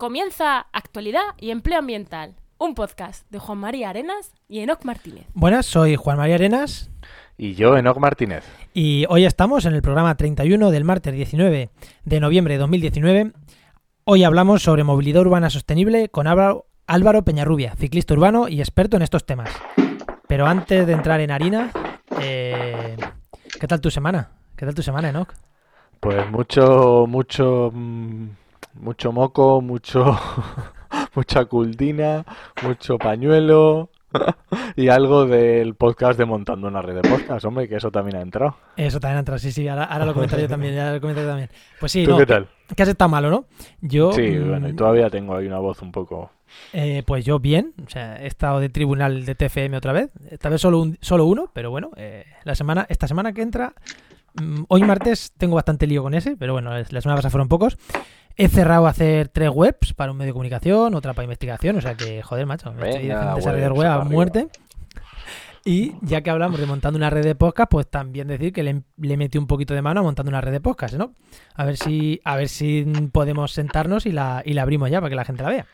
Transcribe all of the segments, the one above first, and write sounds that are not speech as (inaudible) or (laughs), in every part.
Comienza Actualidad y Empleo Ambiental, un podcast de Juan María Arenas y Enoc Martínez. Buenas, soy Juan María Arenas. Y yo, Enoc Martínez. Y hoy estamos en el programa 31 del martes 19 de noviembre de 2019. Hoy hablamos sobre movilidad urbana sostenible con Álvaro, Peñarrubia, ciclista urbano y experto en estos temas. Pero antes de entrar en harina, eh, ¿qué tal tu semana? ¿Qué tal tu semana, Enoc? Pues mucho, mucho, mm, mucho moco, mucho, (laughs) mucha cultina, mucho pañuelo y algo del podcast de Montando una red de podcast, hombre, que eso también ha entrado. Eso también ha entrado, sí, sí, ahora, lo comentaré yo (laughs) también, ya lo comentaré también. Pues sí, ¿Tú qué tal? Que has estado malo, ¿no? Yo... Sí, bueno, y mm, todavía tengo ahí una voz un poco... Eh, pues yo bien, o sea, he estado de tribunal de TFM otra vez, esta vez solo, un, solo uno, pero bueno, eh, la semana, esta semana que entra, mm, hoy martes tengo bastante lío con ese, pero bueno, la semana pasada fueron pocos. He cerrado a hacer tres webs para un medio de comunicación, otra para investigación, o sea que, joder, macho, me estoy desarrollar web a muerte. Y ya que hablamos de montando una red de podcast, pues también decir que le, le metí un poquito de mano a montando una red de podcast, ¿no? A ver si, a ver si podemos sentarnos y la, y la abrimos ya para que la gente la vea.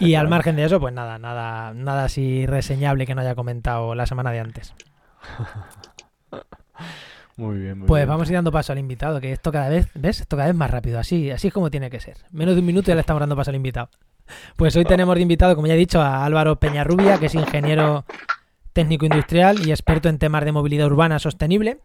Y al margen de eso, pues nada, nada, nada así reseñable que no haya comentado la semana de antes. (laughs) Muy bien, muy pues vamos a ir dando paso al invitado, que esto cada vez, ¿ves? Esto cada vez más rápido, así, así es como tiene que ser. Menos de un minuto ya le estamos dando paso al invitado. Pues hoy tenemos de invitado, como ya he dicho, a Álvaro Peñarrubia, que es ingeniero técnico industrial y experto en temas de movilidad urbana sostenible.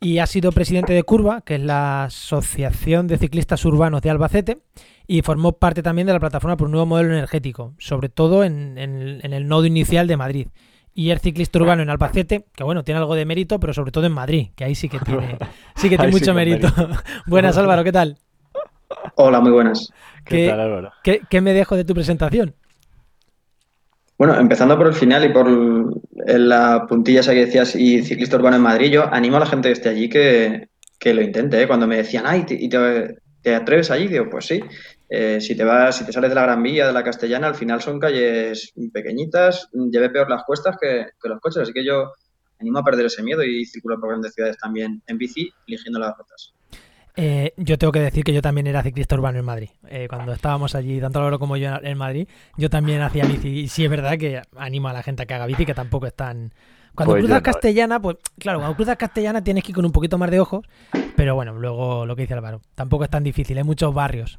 Y ha sido presidente de Curva, que es la Asociación de Ciclistas Urbanos de Albacete, y formó parte también de la plataforma por un nuevo modelo energético, sobre todo en, en el nodo inicial de Madrid y el ciclista urbano en Albacete, que bueno, tiene algo de mérito, pero sobre todo en Madrid, que ahí sí que tiene, (laughs) sí que tiene mucho mérito. (laughs) buenas, Álvaro, ¿qué tal? Hola, muy buenas. ¿Qué, tal, Álvaro? ¿qué, me dejo de tu presentación? Bueno, empezando por el final y por la puntilla esa que decías y ciclista urbano en Madrid, yo animo a la gente que esté allí que, lo intente. ¿eh? Cuando me decían, ay, ¿y te, te atreves allí? Digo, pues sí. Eh, si te vas, si te sales de la Gran Vía, de la Castellana, al final son calles pequeñitas, lleve peor las cuestas que, los coches, así que yo animo a perder ese miedo y circulo por grandes ciudades también en bici, eligiendo las rutas. Eh, yo tengo que decir que yo también era ciclista urbano en Madrid. Eh, cuando estábamos allí, tanto Álvaro como yo en Madrid, yo también hacía bici. Y sí es verdad que animo a la gente a que haga bici, que tampoco es tan... Cuando pues cruzas Castellana, pues claro, cuando cruzas Castellana tienes que ir con un poquito más de ojos, pero bueno, luego lo que dice Álvaro, tampoco es tan difícil, hay muchos barrios.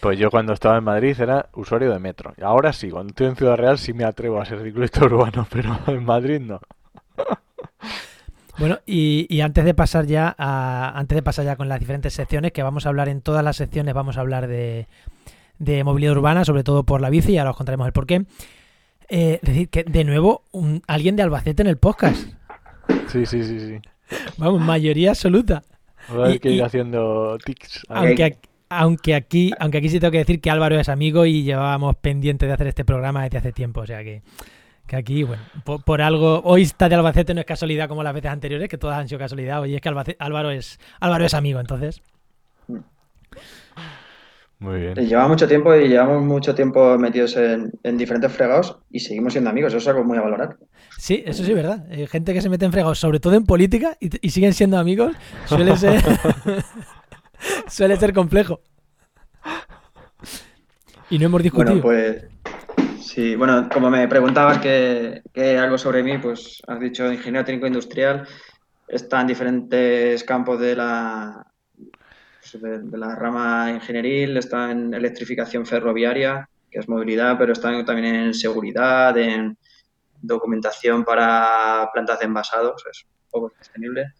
Pues yo cuando estaba en Madrid era usuario de metro. Y ahora sí, cuando estoy en Ciudad Real sí me atrevo a ser ciclista (laughs) urbano, pero en Madrid no. Bueno, y, antes de pasar ya a, antes de pasar ya con las diferentes secciones, que vamos a hablar en todas las secciones, vamos a hablar de, de movilidad urbana, sobre todo por la bici, y ahora os contaremos el porqué. Eh, decir que de nuevo un, alguien de Albacete en el podcast. Sí, sí, sí, sí. Vamos, mayoría absoluta. Voy a que ir haciendo tics. Aunque, aunque aquí, aunque aquí sí tengo que decir que Álvaro es amigo y llevábamos pendiente de hacer este programa desde hace tiempo. O sea que, que aquí, bueno, por, algo, hoy está de Albacete no es casualidad como las veces anteriores, que todas han sido casualidad. Hoy es que Álvaro es, Álvaro es amigo, entonces. Muy bien. Lleva mucho tiempo y llevamos mucho tiempo metidos en, diferentes fregados y seguimos siendo amigos. Eso es algo muy a valorar. Sí, eso sí es verdad. Hay gente que se mete en fregados, sobre todo en política, y, y siguen siendo amigos, suele ser. (laughs) (laughs) Suele ser complejo. Y no hemos discutido. Bueno, pues sí, bueno, como me preguntabas que, algo sobre mí, pues has dicho ingeniero técnico industrial, está en diferentes campos de la, pues, de, la rama ingenieril, está en electrificación ferroviaria, que es movilidad, pero está también en seguridad, en documentación para plantas de envasados, es un poco sostenible.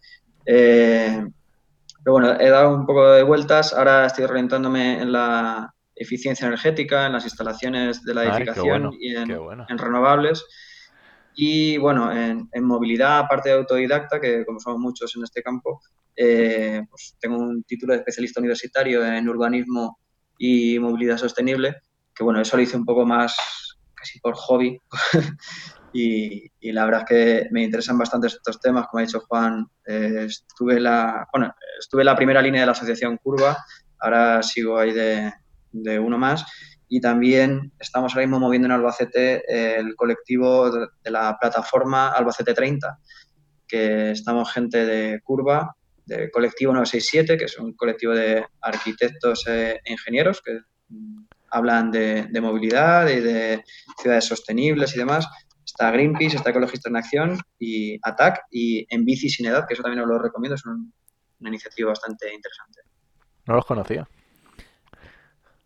Eh, pero bueno, he dado un poco de vueltas. Ahora estoy orientándome en la eficiencia energética, en las instalaciones de la edificación y en, renovables. Y bueno, en, movilidad, aparte de autodidacta, que como somos muchos en este campo, eh, pues tengo un título de especialista universitario en urbanismo y movilidad sostenible, que bueno, eso lo hice un poco más casi por hobby, (laughs) y, la verdad es que me interesan bastante estos temas, como ha dicho Juan, eh, estuve, la, bueno, estuve la primera línea de la asociación Curva, ahora sigo ahí de, uno más. Y también estamos ahora mismo moviendo en Albacete el colectivo de, la plataforma Albacete 30, que estamos gente de Curva, del colectivo 967, que es un colectivo de arquitectos e ingenieros que hablan de, movilidad y de ciudades sostenibles y demás. Está Greenpeace, está Ecologistas en Acción y ATAC y En Bici Sin Edad, que eso también os lo recomiendo, es una iniciativa bastante interesante. No los conocía.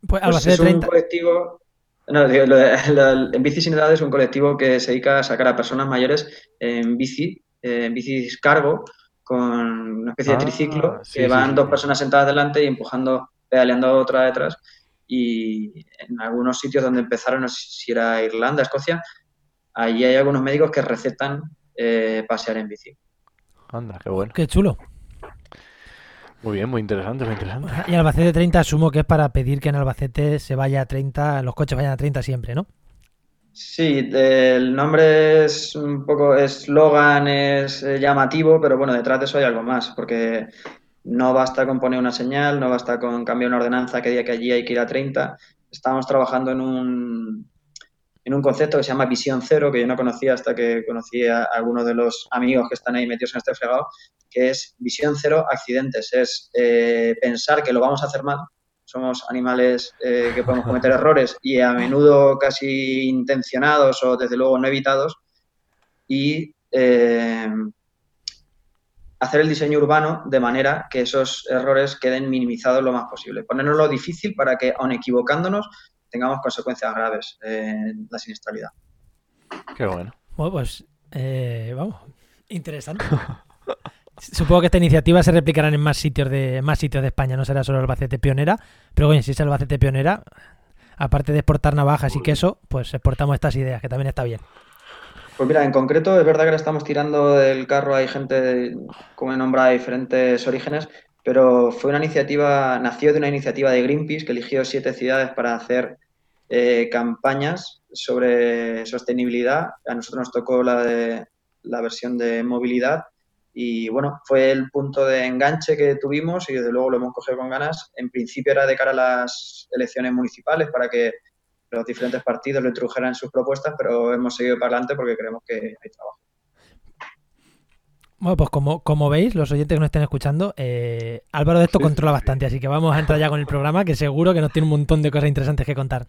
Pues, pues es un colectivo, no, en Bici Sin Edad es un colectivo que se dedica a sacar a personas mayores en bici, en bici cargo, con una especie de ah, triciclo, que van dos personas sentadas delante y empujando, pedaleando otra detrás. Y en algunos sitios donde empezaron, no sé si era Irlanda, Escocia, allí hay algunos médicos que recetan eh, pasear en bici. Anda, qué bueno. Qué chulo. Muy bien, muy interesante, muy interesante. Y Albacete 30 asumo que es para pedir que en Albacete se vaya a 30, los coches vayan a 30 siempre, ¿no? Sí, el nombre es un poco eslogan, es eh, llamativo, pero bueno, detrás de eso hay algo más, porque no basta con poner una señal, no basta con cambiar una ordenanza que diga que allí hay que ir a 30. Estamos trabajando en un, en un concepto que se llama visión cero, que yo no conocía hasta que conocí a algunos de los amigos que están ahí metidos en este fregado, que es visión cero accidentes. Es eh, pensar que lo vamos a hacer mal. Somos animales eh, que podemos cometer errores y a menudo casi intencionados o desde luego no evitados. Y eh, hacer el diseño urbano de manera que esos errores queden minimizados lo más posible. Ponernos difícil para que, aun equivocándonos, tengamos consecuencias graves en la siniestralidad. Qué bueno. Bueno, pues vamos, interesante. (laughs) Supongo que esta iniciativa se replicarán en más sitios de más sitios de España, no será solo Albacete pionera, pero bueno, si es Albacete pionera, aparte de exportar navajas y queso, pues exportamos estas ideas, que también está bien. Pues mira, en concreto es verdad que le estamos tirando del carro, hay gente, como he nombrado, de diferentes orígenes, pero fue una iniciativa, nació de una iniciativa de Greenpeace que eligió siete ciudades para hacer eh, campañas sobre sostenibilidad. A nosotros nos tocó la de la versión de movilidad y bueno, fue el punto de enganche que tuvimos y desde luego lo hemos cogido con ganas. En principio era de cara a las elecciones municipales para que los diferentes partidos lo introdujeran sus propuestas, pero hemos seguido para adelante porque creemos que hay trabajo. Bueno, pues como, como veis, los oyentes que nos estén escuchando, eh, Álvaro de esto controla bastante, así que vamos a entrar ya con el programa, que seguro que nos tiene un montón de cosas interesantes que contar.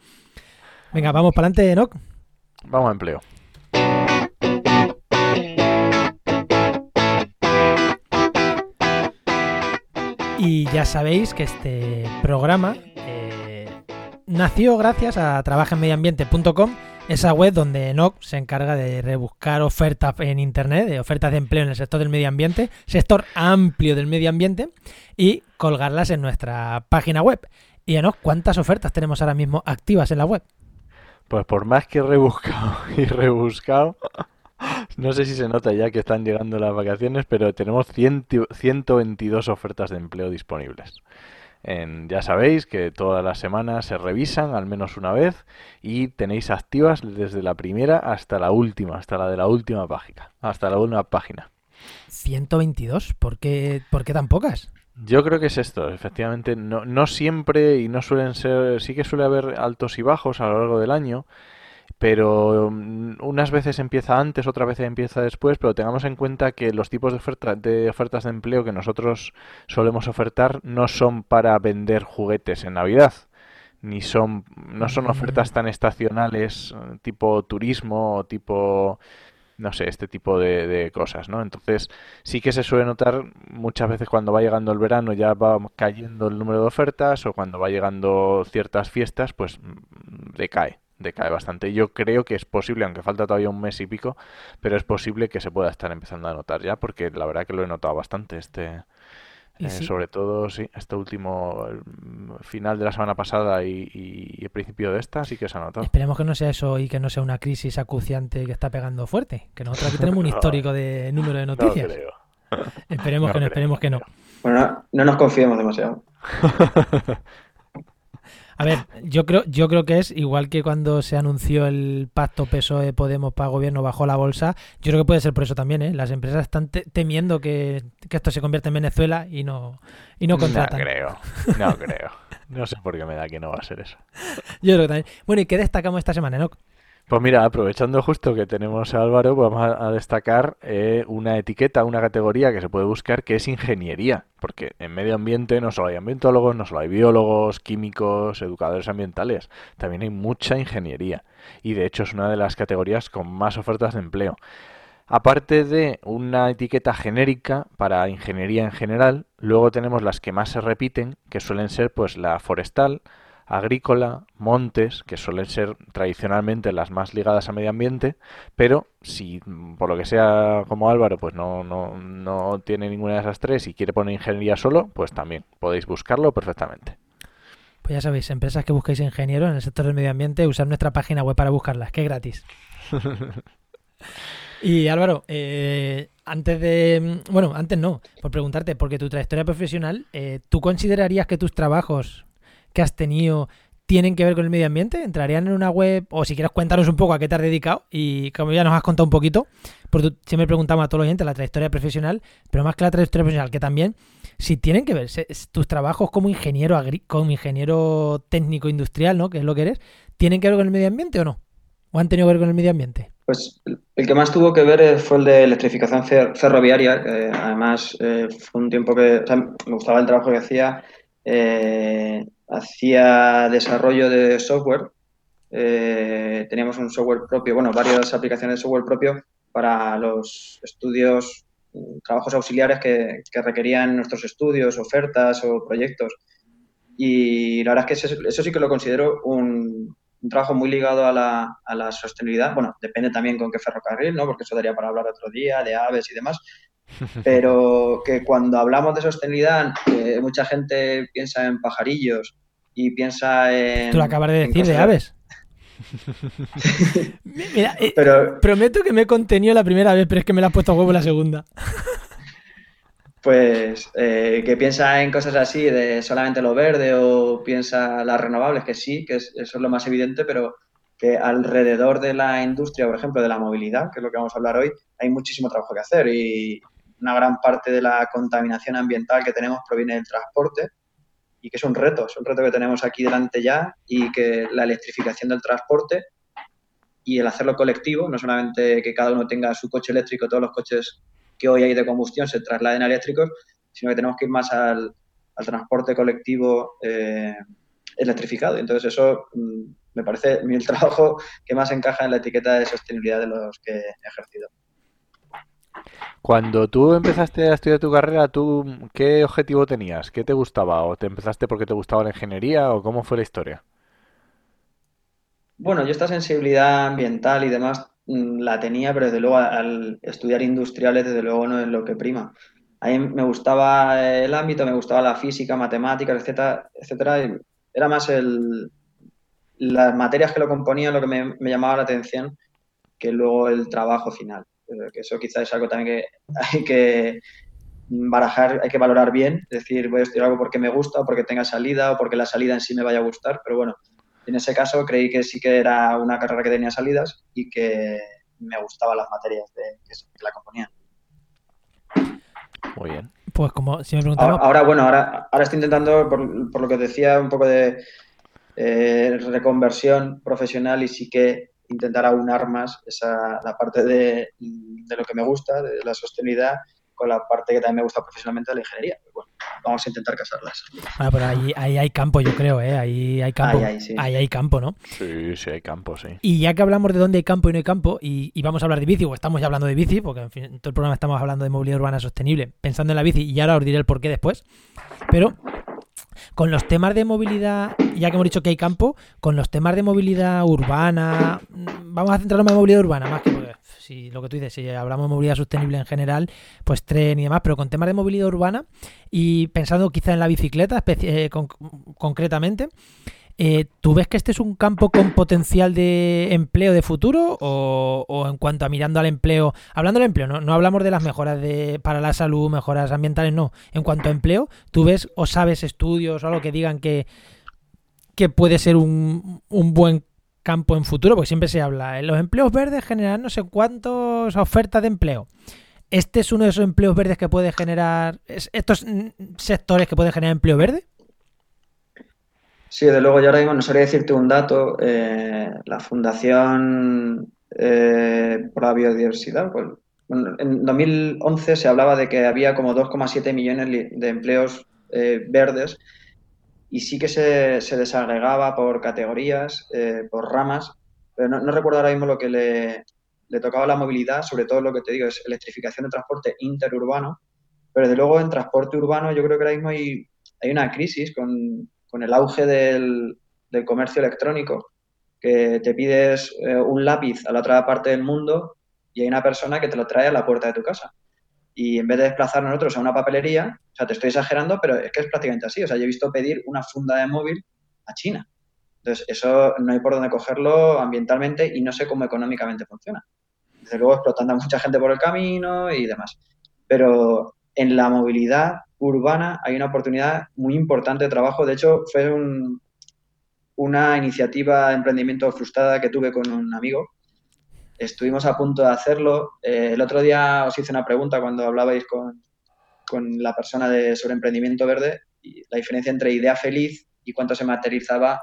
Venga, vamos para adelante, Enoch. Vamos a empleo. Y ya sabéis que este programa eh, nació gracias a trabajenmedioambiente.com, esa web donde Enoch se encarga de rebuscar ofertas en Internet, de ofertas de empleo en el sector del medio ambiente, sector amplio del medio ambiente, y colgarlas en nuestra página web. Y Enoch, ¿cuántas ofertas tenemos ahora mismo activas en la web? Pues por más que rebuscado (laughs) y rebuscado, no sé si se nota ya que están llegando las vacaciones, pero tenemos 122 ofertas de empleo disponibles. ya sabéis que todas las semanas se revisan al menos una vez y tenéis activas desde la primera hasta la última, hasta la de la última página, hasta la última página. 122, ¿por qué, ¿por qué tan pocas? Yo creo que es esto, efectivamente, no, no siempre y no suelen ser, sí que suele haber altos y bajos a lo largo del año, pero mm, unas veces empieza antes, otras veces empieza después, pero tengamos en cuenta que los tipos de, oferta, de ofertas de empleo que nosotros solemos ofertar no son para vender juguetes en Navidad, ni son, no son ofertas tan estacionales tipo turismo o tipo no sé, este tipo de, de, cosas, ¿no? Entonces, sí que se suele notar muchas veces cuando va llegando el verano ya va cayendo el número de ofertas o cuando va llegando ciertas fiestas, pues mm, decae decae bastante. Yo creo que es posible, aunque falta todavía un mes y pico, pero es posible que se pueda estar empezando a notar ya, porque la verdad que lo he notado bastante este. Eh, sobre todo, sí, este último final de la semana pasada y, el principio de esta sí que se ha notado. Esperemos que no sea eso y que no sea una crisis acuciante que está pegando fuerte. Que nosotros aquí tenemos un (laughs) histórico de número de noticias. Esperemos que no, esperemos que no. Bueno, no nos confiemos demasiado. (laughs) A ver, yo creo, yo creo que es igual que cuando se anunció el pacto PSOE Podemos para gobierno bajo la bolsa. Yo creo que puede ser por eso también, ¿eh? Las empresas están temiendo que, esto se convierta en Venezuela y no, y no contratan. No creo, no creo. (laughs) No sé por qué me da que no va a ser eso. Yo creo que también. Bueno, ¿y qué destacamos esta semana, Enoch? Pues mira, aprovechando justo que tenemos a Álvaro, vamos a, a destacar eh, una etiqueta, una categoría que se puede buscar que es ingeniería, porque en medio ambiente no solo hay ambientólogos, no solo hay biólogos, químicos, educadores ambientales, también hay mucha ingeniería. Y de hecho es una de las categorías con más ofertas de empleo. Aparte de una etiqueta genérica para ingeniería en general, luego tenemos las que más se repiten, que suelen ser pues la forestal, agrícola, montes, que suelen ser tradicionalmente las más ligadas a medio ambiente, pero si por lo que sea como Álvaro pues no, no, no tiene ninguna de esas tres y quiere poner ingeniería solo, pues también podéis buscarlo perfectamente. Pues ya sabéis, empresas que busquéis ingenieros en el sector del medio ambiente, usar nuestra página web para buscarlas, que es gratis. (laughs) y Álvaro, eh, antes de. Bueno, antes no, por preguntarte, porque tu trayectoria profesional, eh, ¿tú considerarías que tus trabajos que has tenido tienen que ver con el medio ambiente? ¿Entrarían en una web? O si quieres cuéntanos un poco a qué te has dedicado. Y como ya nos has contado un poquito, porque siempre preguntamos a todos los oyentes la trayectoria profesional, pero más que la trayectoria profesional, que también, si tienen que ver tus trabajos como ingeniero, como ingeniero técnico industrial, ¿no? Que es lo que eres, ¿tienen que ver con el medio ambiente o no? ¿O han tenido que ver con el medio ambiente? Pues el que más tuvo que ver fue el de electrificación ferroviaria. además, eh, fue un tiempo que me gustaba el trabajo que hacía. Eh, hacía desarrollo de software. Eh, teníamos un software propio, bueno, varias aplicaciones de software propio para los estudios, trabajos auxiliares que, requerían nuestros estudios, ofertas o proyectos. Y la verdad es que eso, sí que lo considero un, trabajo muy ligado a la, a la, sostenibilidad. Bueno, depende también con qué ferrocarril, ¿no? Porque eso daría para hablar otro día, de aves y demás. (laughs) Pero que cuando hablamos de sostenibilidad, eh, mucha gente piensa en pajarillos y piensa en... Tú lo acabas de decir, de aves. (laughs) (laughs) Mira, eh, pero, prometo que me he contenido la primera vez, pero es que me la has puesto a huevo la segunda. (laughs) Pues eh, que piensa en cosas así de solamente lo verde o piensa las renovables, que sí, que eso es lo más evidente, pero que alrededor de la industria, por ejemplo, de la movilidad, que es lo que vamos a hablar hoy, hay muchísimo trabajo que hacer y una gran parte de la contaminación ambiental que tenemos proviene del transporte y que es un reto, es un reto que tenemos aquí delante ya y que la electrificación del transporte y el hacerlo colectivo, no solamente que cada uno tenga su coche eléctrico, todos los coches que hoy hay de combustión se trasladen a eléctricos, sino que tenemos que ir más al, transporte colectivo eh, electrificado. Entonces eso mm, me parece el (laughs) trabajo que más encaja en la etiqueta de sostenibilidad de los que he ejercido. Cuando tú empezaste a estudiar tu carrera, ¿tú qué objetivo tenías? ¿Qué te gustaba? ¿O te empezaste porque te gustaba la ingeniería? ¿O cómo fue la historia? Bueno, yo esta sensibilidad ambiental y demás mm, la tenía, pero desde luego al estudiar industriales, desde luego no es lo que prima. A mí me gustaba el ámbito, me gustaba la física, matemáticas, etcétera, etcétera. Era más el, las materias que lo componían lo que me, me llamaba la atención que luego el trabajo final que eso quizás es algo también que hay que barajar, hay que valorar bien, es decir, voy a estudiar algo porque me gusta o porque tenga salida o porque la salida en sí me vaya a gustar, pero bueno, en ese caso creí que sí que era una carrera que tenía salidas y que me gustaban las materias de, que, la componían. Muy bien. Pues como si me preguntaba... Ahora, bueno, ahora, ahora estoy intentando, por, por, lo que decía, un poco de eh, reconversión profesional y sí que intentar aunar más esa, la parte de, de, lo que me gusta, de la sostenibilidad, con la parte que también me gusta profesionalmente de la ingeniería. bueno, vamos a intentar casarlas. Ah, pero ahí, ahí hay campo, yo creo, ¿eh? Ahí hay campo. Ahí, hay campo, ¿no? Sí, sí hay campo, sí. Y ya que hablamos de dónde hay campo y no hay campo, y, y vamos a hablar de bici, o estamos ya hablando de bici, porque en fin, en todo el programa estamos hablando de movilidad urbana sostenible, pensando en la bici, y ahora os diré el porqué después. Pero con los temas de movilidad, ya que hemos dicho que hay campo, con los temas de movilidad urbana, mm, vamos a centrarnos en movilidad urbana, más que porque, si lo que tú dices, si hablamos de movilidad sostenible en general, pues tren y demás, pero con temas de movilidad urbana y pensando quizá en la bicicleta eh, concretamente, eh, ¿Tú ves que este es un campo con potencial de empleo de futuro o, en cuanto a mirando al empleo, hablando del empleo, no, hablamos de las mejoras de, para la salud, mejoras ambientales, no, en cuanto a empleo, ¿tú ves o sabes estudios o algo que digan que, puede ser un, un buen campo en futuro? Porque siempre se habla, en los empleos verdes generan no sé cuántas ofertas de empleo. ¿Este es uno de esos empleos verdes que puede generar, estos sectores que pueden generar empleo verde? Sí, de luego yo ahora mismo no sabría decirte un dato. Eh, la Fundación eh, por la Biodiversidad, pues, en 2011 se hablaba de que había como 2,7 millones de empleos eh, verdes y sí que se, se desagregaba por categorías, por ramas, pero no, recuerdo ahora mismo lo que le, le tocaba la movilidad, sobre todo lo que te digo es electrificación de transporte interurbano, pero desde luego en transporte urbano yo creo que ahora mismo hay, hay una crisis con, con el auge del, comercio electrónico, que te pides eh, un lápiz a la otra parte del mundo y hay una persona que te lo trae a la puerta de tu casa. Y en vez de desplazarnos nosotros a una papelería, o sea, te estoy exagerando, pero es que es prácticamente así. O sea, yo he visto pedir una funda de móvil a China. Entonces, eso no hay por dónde cogerlo ambientalmente y no sé cómo económicamente funciona. Desde luego, explotando a mucha gente por el camino y demás. Pero en la movilidad urbana hay una oportunidad muy importante de trabajo. De hecho, fue un, una iniciativa de emprendimiento frustrada que tuve con un amigo. Estuvimos a punto de hacerlo. Eh, el otro día os hice una pregunta cuando hablabais con, con la persona de, sobre emprendimiento verde y la diferencia entre idea feliz y cuánto se materializaba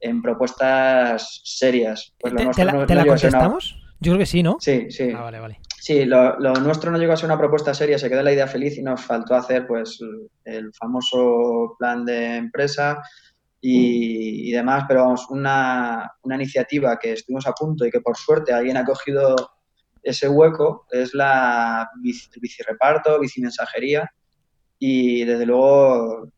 en propuestas serias. Pues ¿Te, te, la, no, ¿te no la contestamos? Una... Yo creo que sí, ¿no? Sí, sí. Ah, vale, vale. Sí, lo, lo, nuestro no llegó a ser una propuesta seria, se quedó la idea feliz y nos faltó hacer pues el famoso plan de empresa y, y demás, pero vamos, una, una, iniciativa que estuvimos a punto y que por suerte alguien ha cogido ese hueco es la el bicireparto, bicimensajería y desde luego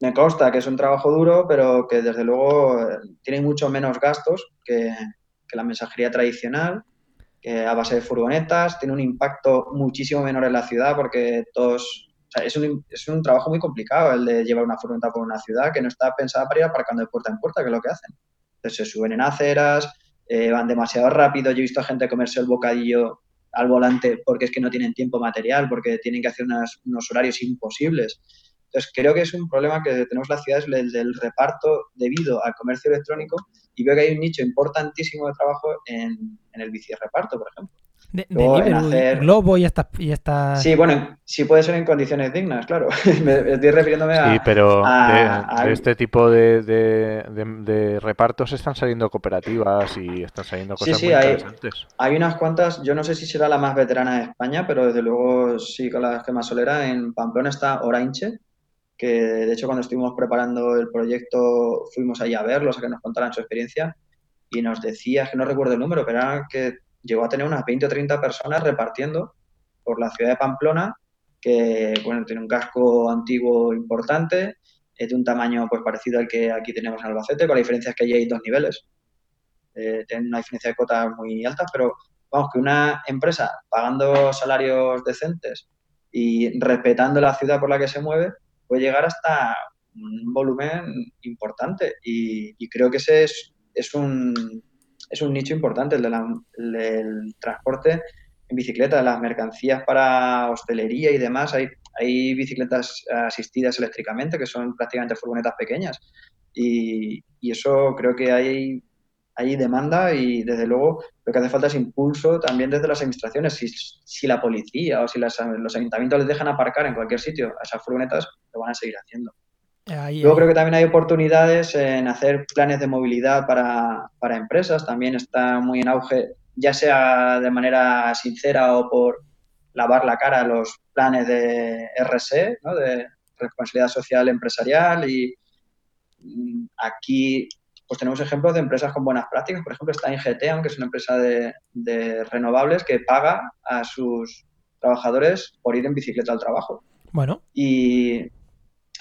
me consta que es un trabajo duro, pero que desde luego tiene mucho menos gastos que, que la mensajería tradicional a base de furgonetas, tiene un impacto muchísimo menor en la ciudad porque todos... O sea, es, un, es un trabajo muy complicado el de llevar una furgoneta por una ciudad que no está pensada para ir aparcando de puerta en puerta, que es lo que hacen. Entonces se suben en aceras, eh, van demasiado rápido. Yo he visto a gente comerse el bocadillo al volante porque es que no tienen tiempo material, porque tienen que hacer unas, unos horarios imposibles. Entonces, creo que es un problema que tenemos las ciudades el del reparto debido al comercio electrónico y veo que hay un nicho importantísimo de trabajo en, en el bici de reparto, por ejemplo. De, Luego, de hacer... Globo y estas y esta... Sí, bueno, sí puede ser en condiciones dignas, claro. (laughs) Me estoy refiriéndome a. Sí, pero a, de, a... de, este tipo de, de, repartos están saliendo cooperativas y están saliendo cosas sí, sí, muy hay, interesantes. Hay unas cuantas, yo no sé si será la más veterana de España, pero desde luego sí con la gema solera. En Pamplona está Orange, de hecho cuando estuvimos preparando el proyecto fuimos allí a verlos, a que nos contaran su experiencia y nos decía, que no recuerdo el número, pero era que llegó a tener unas 20 o 30 personas repartiendo por la ciudad de Pamplona, que bueno, tiene un casco antiguo importante, es de un tamaño pues parecido al que aquí tenemos en Albacete, con la diferencia es que allí hay dos niveles, eh, tienen una diferencia de cotas muy altas, pero vamos, que una empresa pagando salarios decentes y respetando la ciudad por la que se mueve, puede llegar hasta un volumen importante y, y creo que ese es, es, un, es un nicho importante, el, de la, el del transporte en bicicleta, las mercancías para hostelería y demás. Hay, hay bicicletas asistidas eléctricamente que son prácticamente furgonetas pequeñas y, y eso creo que hay hay demanda y desde luego lo que hace falta es impulso también desde las administraciones. Si, si la policía o si las, los ayuntamientos les dejan aparcar en cualquier sitio a esas furgonetas, lo van a seguir haciendo. Ahí, Luego ahí. creo que también hay oportunidades en hacer planes de movilidad para, para empresas. También está muy en auge, ya sea de manera sincera o por lavar la cara los planes de RC, ¿no? de responsabilidad social empresarial. Y mm, aquí pues tenemos ejemplos de empresas con buenas prácticas. Por ejemplo, está INGT, aunque es una empresa de, de, renovables que paga a sus trabajadores por ir en bicicleta al trabajo. Bueno. Y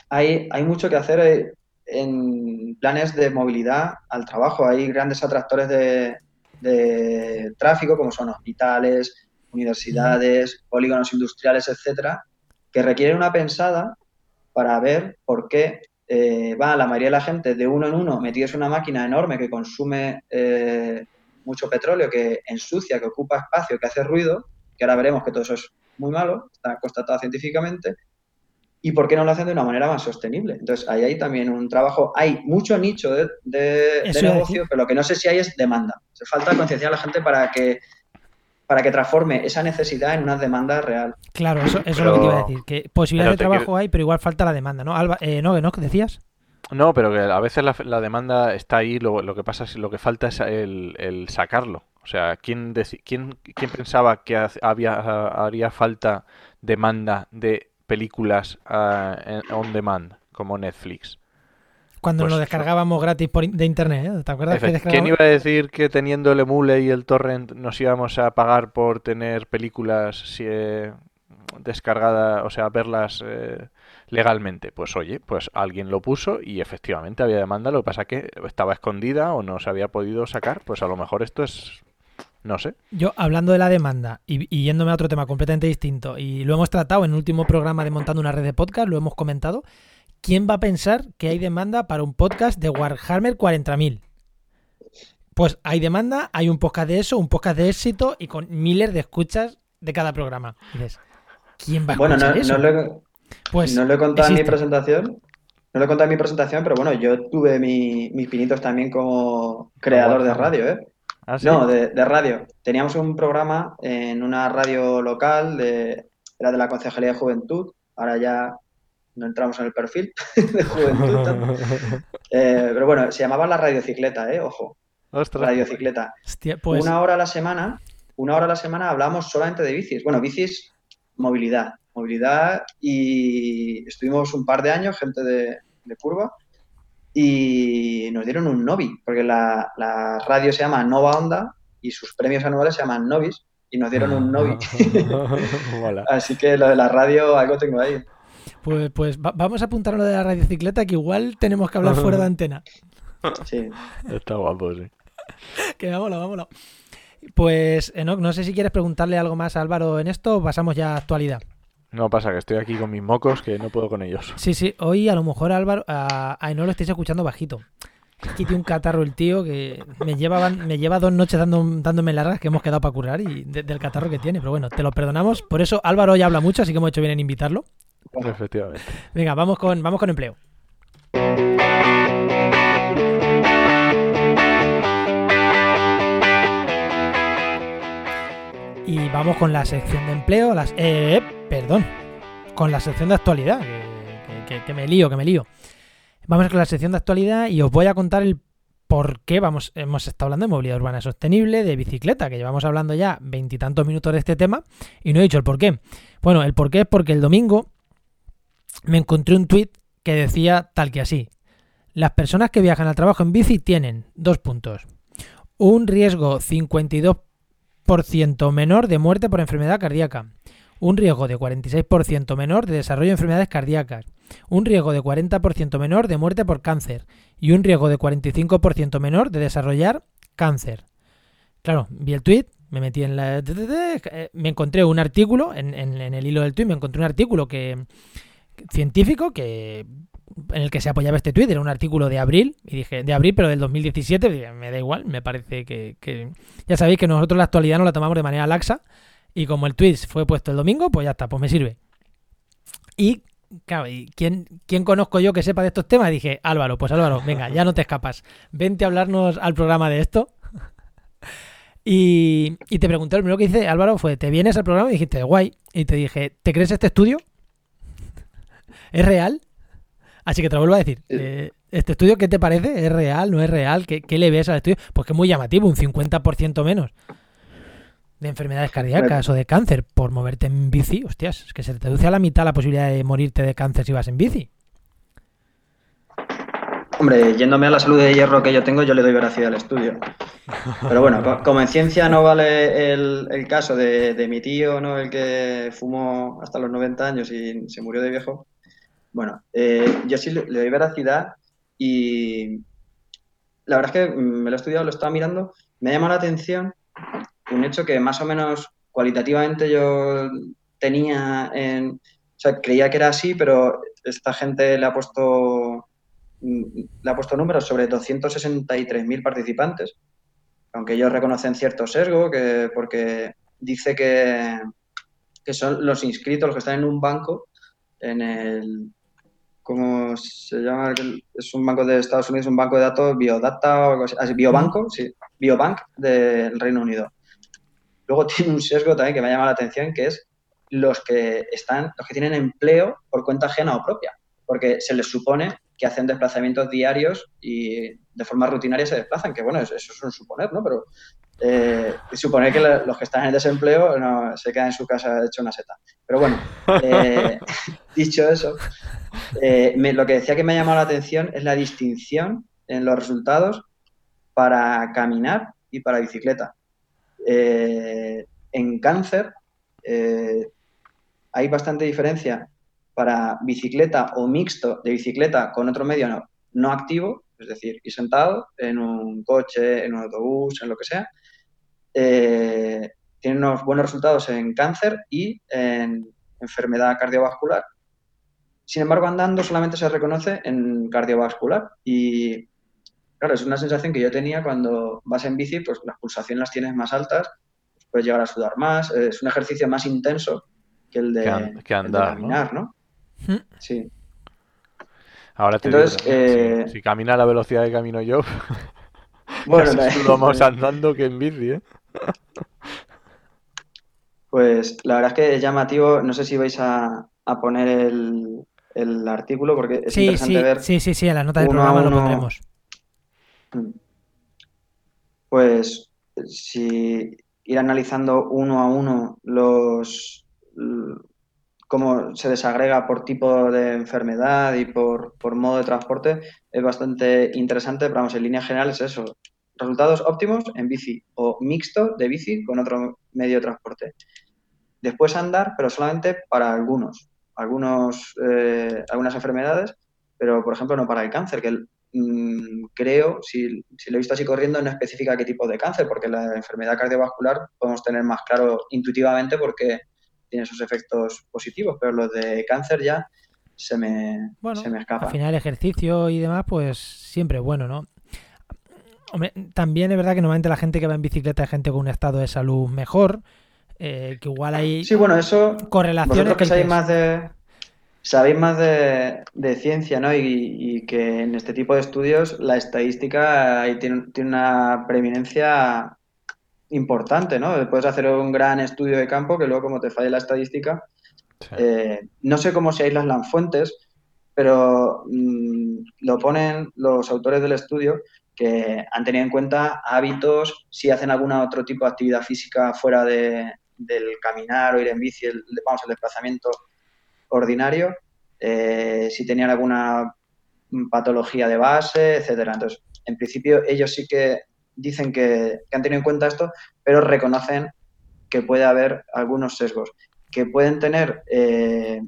hay, hay mucho que hacer en planes de movilidad al trabajo. Hay grandes atractores de, de tráfico, como son hospitales, universidades, polígonos industriales, etcétera, que requieren una pensada para ver por qué eh, va la mayoría de la gente de uno en uno metidos en una máquina enorme que consume eh, mucho petróleo, que ensucia, que ocupa espacio, que hace ruido, que ahora veremos que todo eso es muy malo, está constatado científicamente, y por qué no lo hacen de una manera más sostenible. Entonces, ahí hay también un trabajo, hay mucho nicho de, de, de negocio, pero lo que no sé si hay es demanda. Se falta concienciar a la gente para que para que transforme esa necesidad en una demanda real. Claro, eso, eso pero, es lo que te iba a decir, que posibilidades de trabajo quiero... hay, pero igual falta la demanda, ¿no? Alba, eh, ¿no, ¿no? ¿Decías? No, pero que a veces la, la demanda está ahí, lo, lo, que pasa es lo que falta es el, el sacarlo. O sea, ¿quién, quién, quién pensaba que había, haría falta demanda de películas uh, on demand como Netflix? Cuando pues, lo descargábamos gratis por, de internet, ¿eh? ¿te acuerdas? Que ¿Quién iba a decir que teniendo el emule y el torrent nos íbamos a pagar por tener películas si, eh, descargadas, o sea, verlas eh, legalmente? Pues oye, pues alguien lo puso y efectivamente había demanda, lo que pasa que estaba escondida o no se había podido sacar, pues a lo mejor esto es no sé. Yo, hablando de la demanda y, y, yéndome a otro tema completamente distinto, y lo hemos tratado en el último programa de Montando una red de podcast, lo hemos comentado, ¿quién va a pensar que hay demanda para un podcast de Warhammer 40.000? Pues hay demanda, hay un podcast de eso, un podcast de éxito y con miles de escuchas de cada programa. dices, ¿quién va a bueno, escuchar no, eso? No lo, pues no lo he contado existe. en mi presentación. No lo he contado en mi presentación, pero bueno, yo tuve mi, mis pinitos también como creador de radio, ¿eh? ¿Ah, sí? No, de, de, radio. Teníamos un programa en una radio local, de, era de la Concejalía de Juventud, ahora ya no entramos en el perfil (laughs) de juventud. (laughs) eh, pero bueno, se llamaba la radiocicleta, ¿eh? Ojo. Ostras. Radiocicleta. Hostia, pues... Una hora a la semana, una hora a la semana hablamos solamente de bicis. Bueno, bicis, movilidad. Movilidad y estuvimos un par de años, gente de, de curva, y nos dieron un Novi, porque la, la, radio se llama Nova Onda y sus premios anuales se llaman Novis y nos dieron un Novi. (laughs) (laughs) Así que lo de la radio algo tengo ahí. Pues, pues va, vamos a apuntar lo de la radiocicleta que igual tenemos que hablar fuera de (laughs) antena. Sí. Está guapo, sí. que vámonos, vámonos. Pues, Enoch, no sé si quieres preguntarle algo más a Álvaro en esto o pasamos ya a actualidad. No pasa, que estoy aquí con mis mocos que no puedo con ellos. Sí, sí, hoy a lo mejor Álvaro, a, a Enoch lo estáis escuchando bajito. Aquí tiene un catarro el tío que me lleva, me lleva dos noches dando, dándome largas que hemos quedado para curar y de, del catarro que tiene. Pero bueno, te lo perdonamos. Por eso Álvaro hoy habla mucho, así que hemos hecho bien en invitarlo. Efectivamente. Venga, vamos con, vamos con empleo. Y vamos con la sección de empleo, las, eh, perdón, con la sección de actualidad, que, me lío, que me lío. Vamos con la sección de actualidad y os voy a contar el por qué vamos, hemos estado hablando de movilidad urbana sostenible, de bicicleta, que llevamos hablando ya veintitantos minutos de este tema y no he dicho el por qué. Bueno, el por qué es porque el domingo me encontré un tuit que decía tal que así. Las personas que viajan al trabajo en bici tienen dos puntos. Un riesgo 52% menor de muerte por enfermedad cardíaca. Un riesgo de 46% menor de desarrollo de enfermedades cardíacas. Un riesgo de 40% menor de muerte por cáncer. Y un riesgo de 45% menor de desarrollar cáncer. Claro, vi el tuit, me metí en la... Me encontré un artículo, en, en, el hilo del tuit, me encontré un artículo que científico que en el que se apoyaba este tweet, era un artículo de abril, y dije, de abril, pero del 2017, me da igual, me parece que, que, ya sabéis que nosotros la actualidad no la tomamos de manera laxa, y como el tweet fue puesto el domingo, pues ya está, pues me sirve. Y, claro, ¿y quién, quién conozco yo que sepa de estos temas? dije, Álvaro, pues Álvaro, venga, ya no te escapas, vente a hablarnos al programa de esto. (laughs) y, y te pregunté, lo primero que hice, Álvaro, fue, ¿te vienes al programa? Y dijiste, guay, y te dije, ¿te crees este estudio? (laughs) ¿Es real? Así que te lo vuelvo a decir. Eh, ¿Este estudio qué te parece? ¿Es real? ¿No es real? ¿Qué, qué le ves al estudio? Pues que es muy llamativo, un 50% menos de enfermedades cardíacas o de cáncer por moverte en bici. Hostias, es que se reduce a la mitad la posibilidad de morirte de cáncer si vas en bici. Hombre, yéndome a la salud de hierro que yo tengo, yo le doy veracidad al estudio. Pero bueno, como en ciencia no vale el, el caso de, de, mi tío, ¿no? El que fumó hasta los 90 años y se murió de viejo. Bueno, eh, yo sí le, le, doy veracidad y la verdad es que me lo he estudiado, lo estaba mirando, me ha llamado la atención un hecho que más o menos cualitativamente yo tenía en... O sea, creía que era así, pero esta gente le ha puesto le ha puesto números sobre 263.000 participantes, aunque ellos reconocen cierto sesgo, que, porque dice que, que, son los inscritos, los que están en un banco, en el, ¿cómo se llama? Es un banco de Estados Unidos, un banco de datos, Biodata o algo así, Biobanco, sí, Biobank del Reino Unido. Luego tiene un sesgo también que me ha llamado la atención, que es los que están, los que tienen empleo por cuenta ajena o propia, porque se les supone que hacen desplazamientos diarios y de forma rutinaria se desplazan, que bueno, eso es un suponer, ¿no? Pero eh, suponer que los que están en desempleo no, se quedan en su casa hecho una seta. Pero bueno, eh, (laughs) dicho eso, eh, lo que decía que me ha llamado la atención es la distinción en los resultados para caminar y para bicicleta. En cáncer hay bastante diferencia para bicicleta o mixto de bicicleta con otro medio no, no activo, es decir, ir sentado en un coche, en un autobús, en lo que sea, eh, tiene unos buenos resultados en cáncer y en enfermedad cardiovascular. Sin embargo, andando solamente se reconoce en cardiovascular. Y claro, es una sensación que yo tenía cuando vas en bici, pues las pulsaciones las tienes más altas, pues puedes llegar a sudar más, es un ejercicio más intenso que el de, andar, caminar, ¿no? ¿Mm? Sí. Ahora te digo, eh, si, camina a la velocidad que camino yo, (laughs) bueno, vamos andando que en bici, ¿eh? Pues la verdad es que es llamativo, no sé si vais a, poner el, artículo porque es interesante ver. Sí, sí, sí, en la nota del programa lo pondremos. Pues si ir analizando uno a uno los cómo se desagrega por tipo de enfermedad y por, por modo de transporte es bastante interesante, pero vamos, en línea general es eso resultados óptimos en bici o mixto de bici con otro medio de transporte. Después andar, pero solamente para algunos, algunos eh, algunas enfermedades, pero por ejemplo no para el cáncer, que mm, creo, si, si, lo he visto así corriendo, no especifica qué tipo de cáncer, porque la enfermedad cardiovascular podemos tener más claro intuitivamente porque tiene sus efectos positivos, pero los de cáncer ya se me, se me escapa. Al final el ejercicio y demás, pues siempre es bueno, ¿no? Hombre, también es verdad que normalmente la gente que va en bicicleta es gente con un estado de salud mejor, eh, que igual hay sí, bueno, eso, correlaciones. que sabéis más de sabéis más de, ciencia, ¿no? Y, que en este tipo de estudios la estadística tiene, una preeminencia importante, ¿no? Puedes hacer un gran estudio de campo que luego como te falle la estadística, eh, no sé cómo se aíslan fuentes, pero mm, lo ponen los autores del estudio que han tenido en cuenta hábitos, si hacen algún otro tipo de actividad física fuera de, del caminar o ir en bici, el, vamos, el desplazamiento ordinario, eh, si tenían alguna patología de base, etcétera. Entonces, en principio, ellos sí que dicen que, han tenido en cuenta esto, pero reconocen que puede haber algunos sesgos, que pueden tener, eh,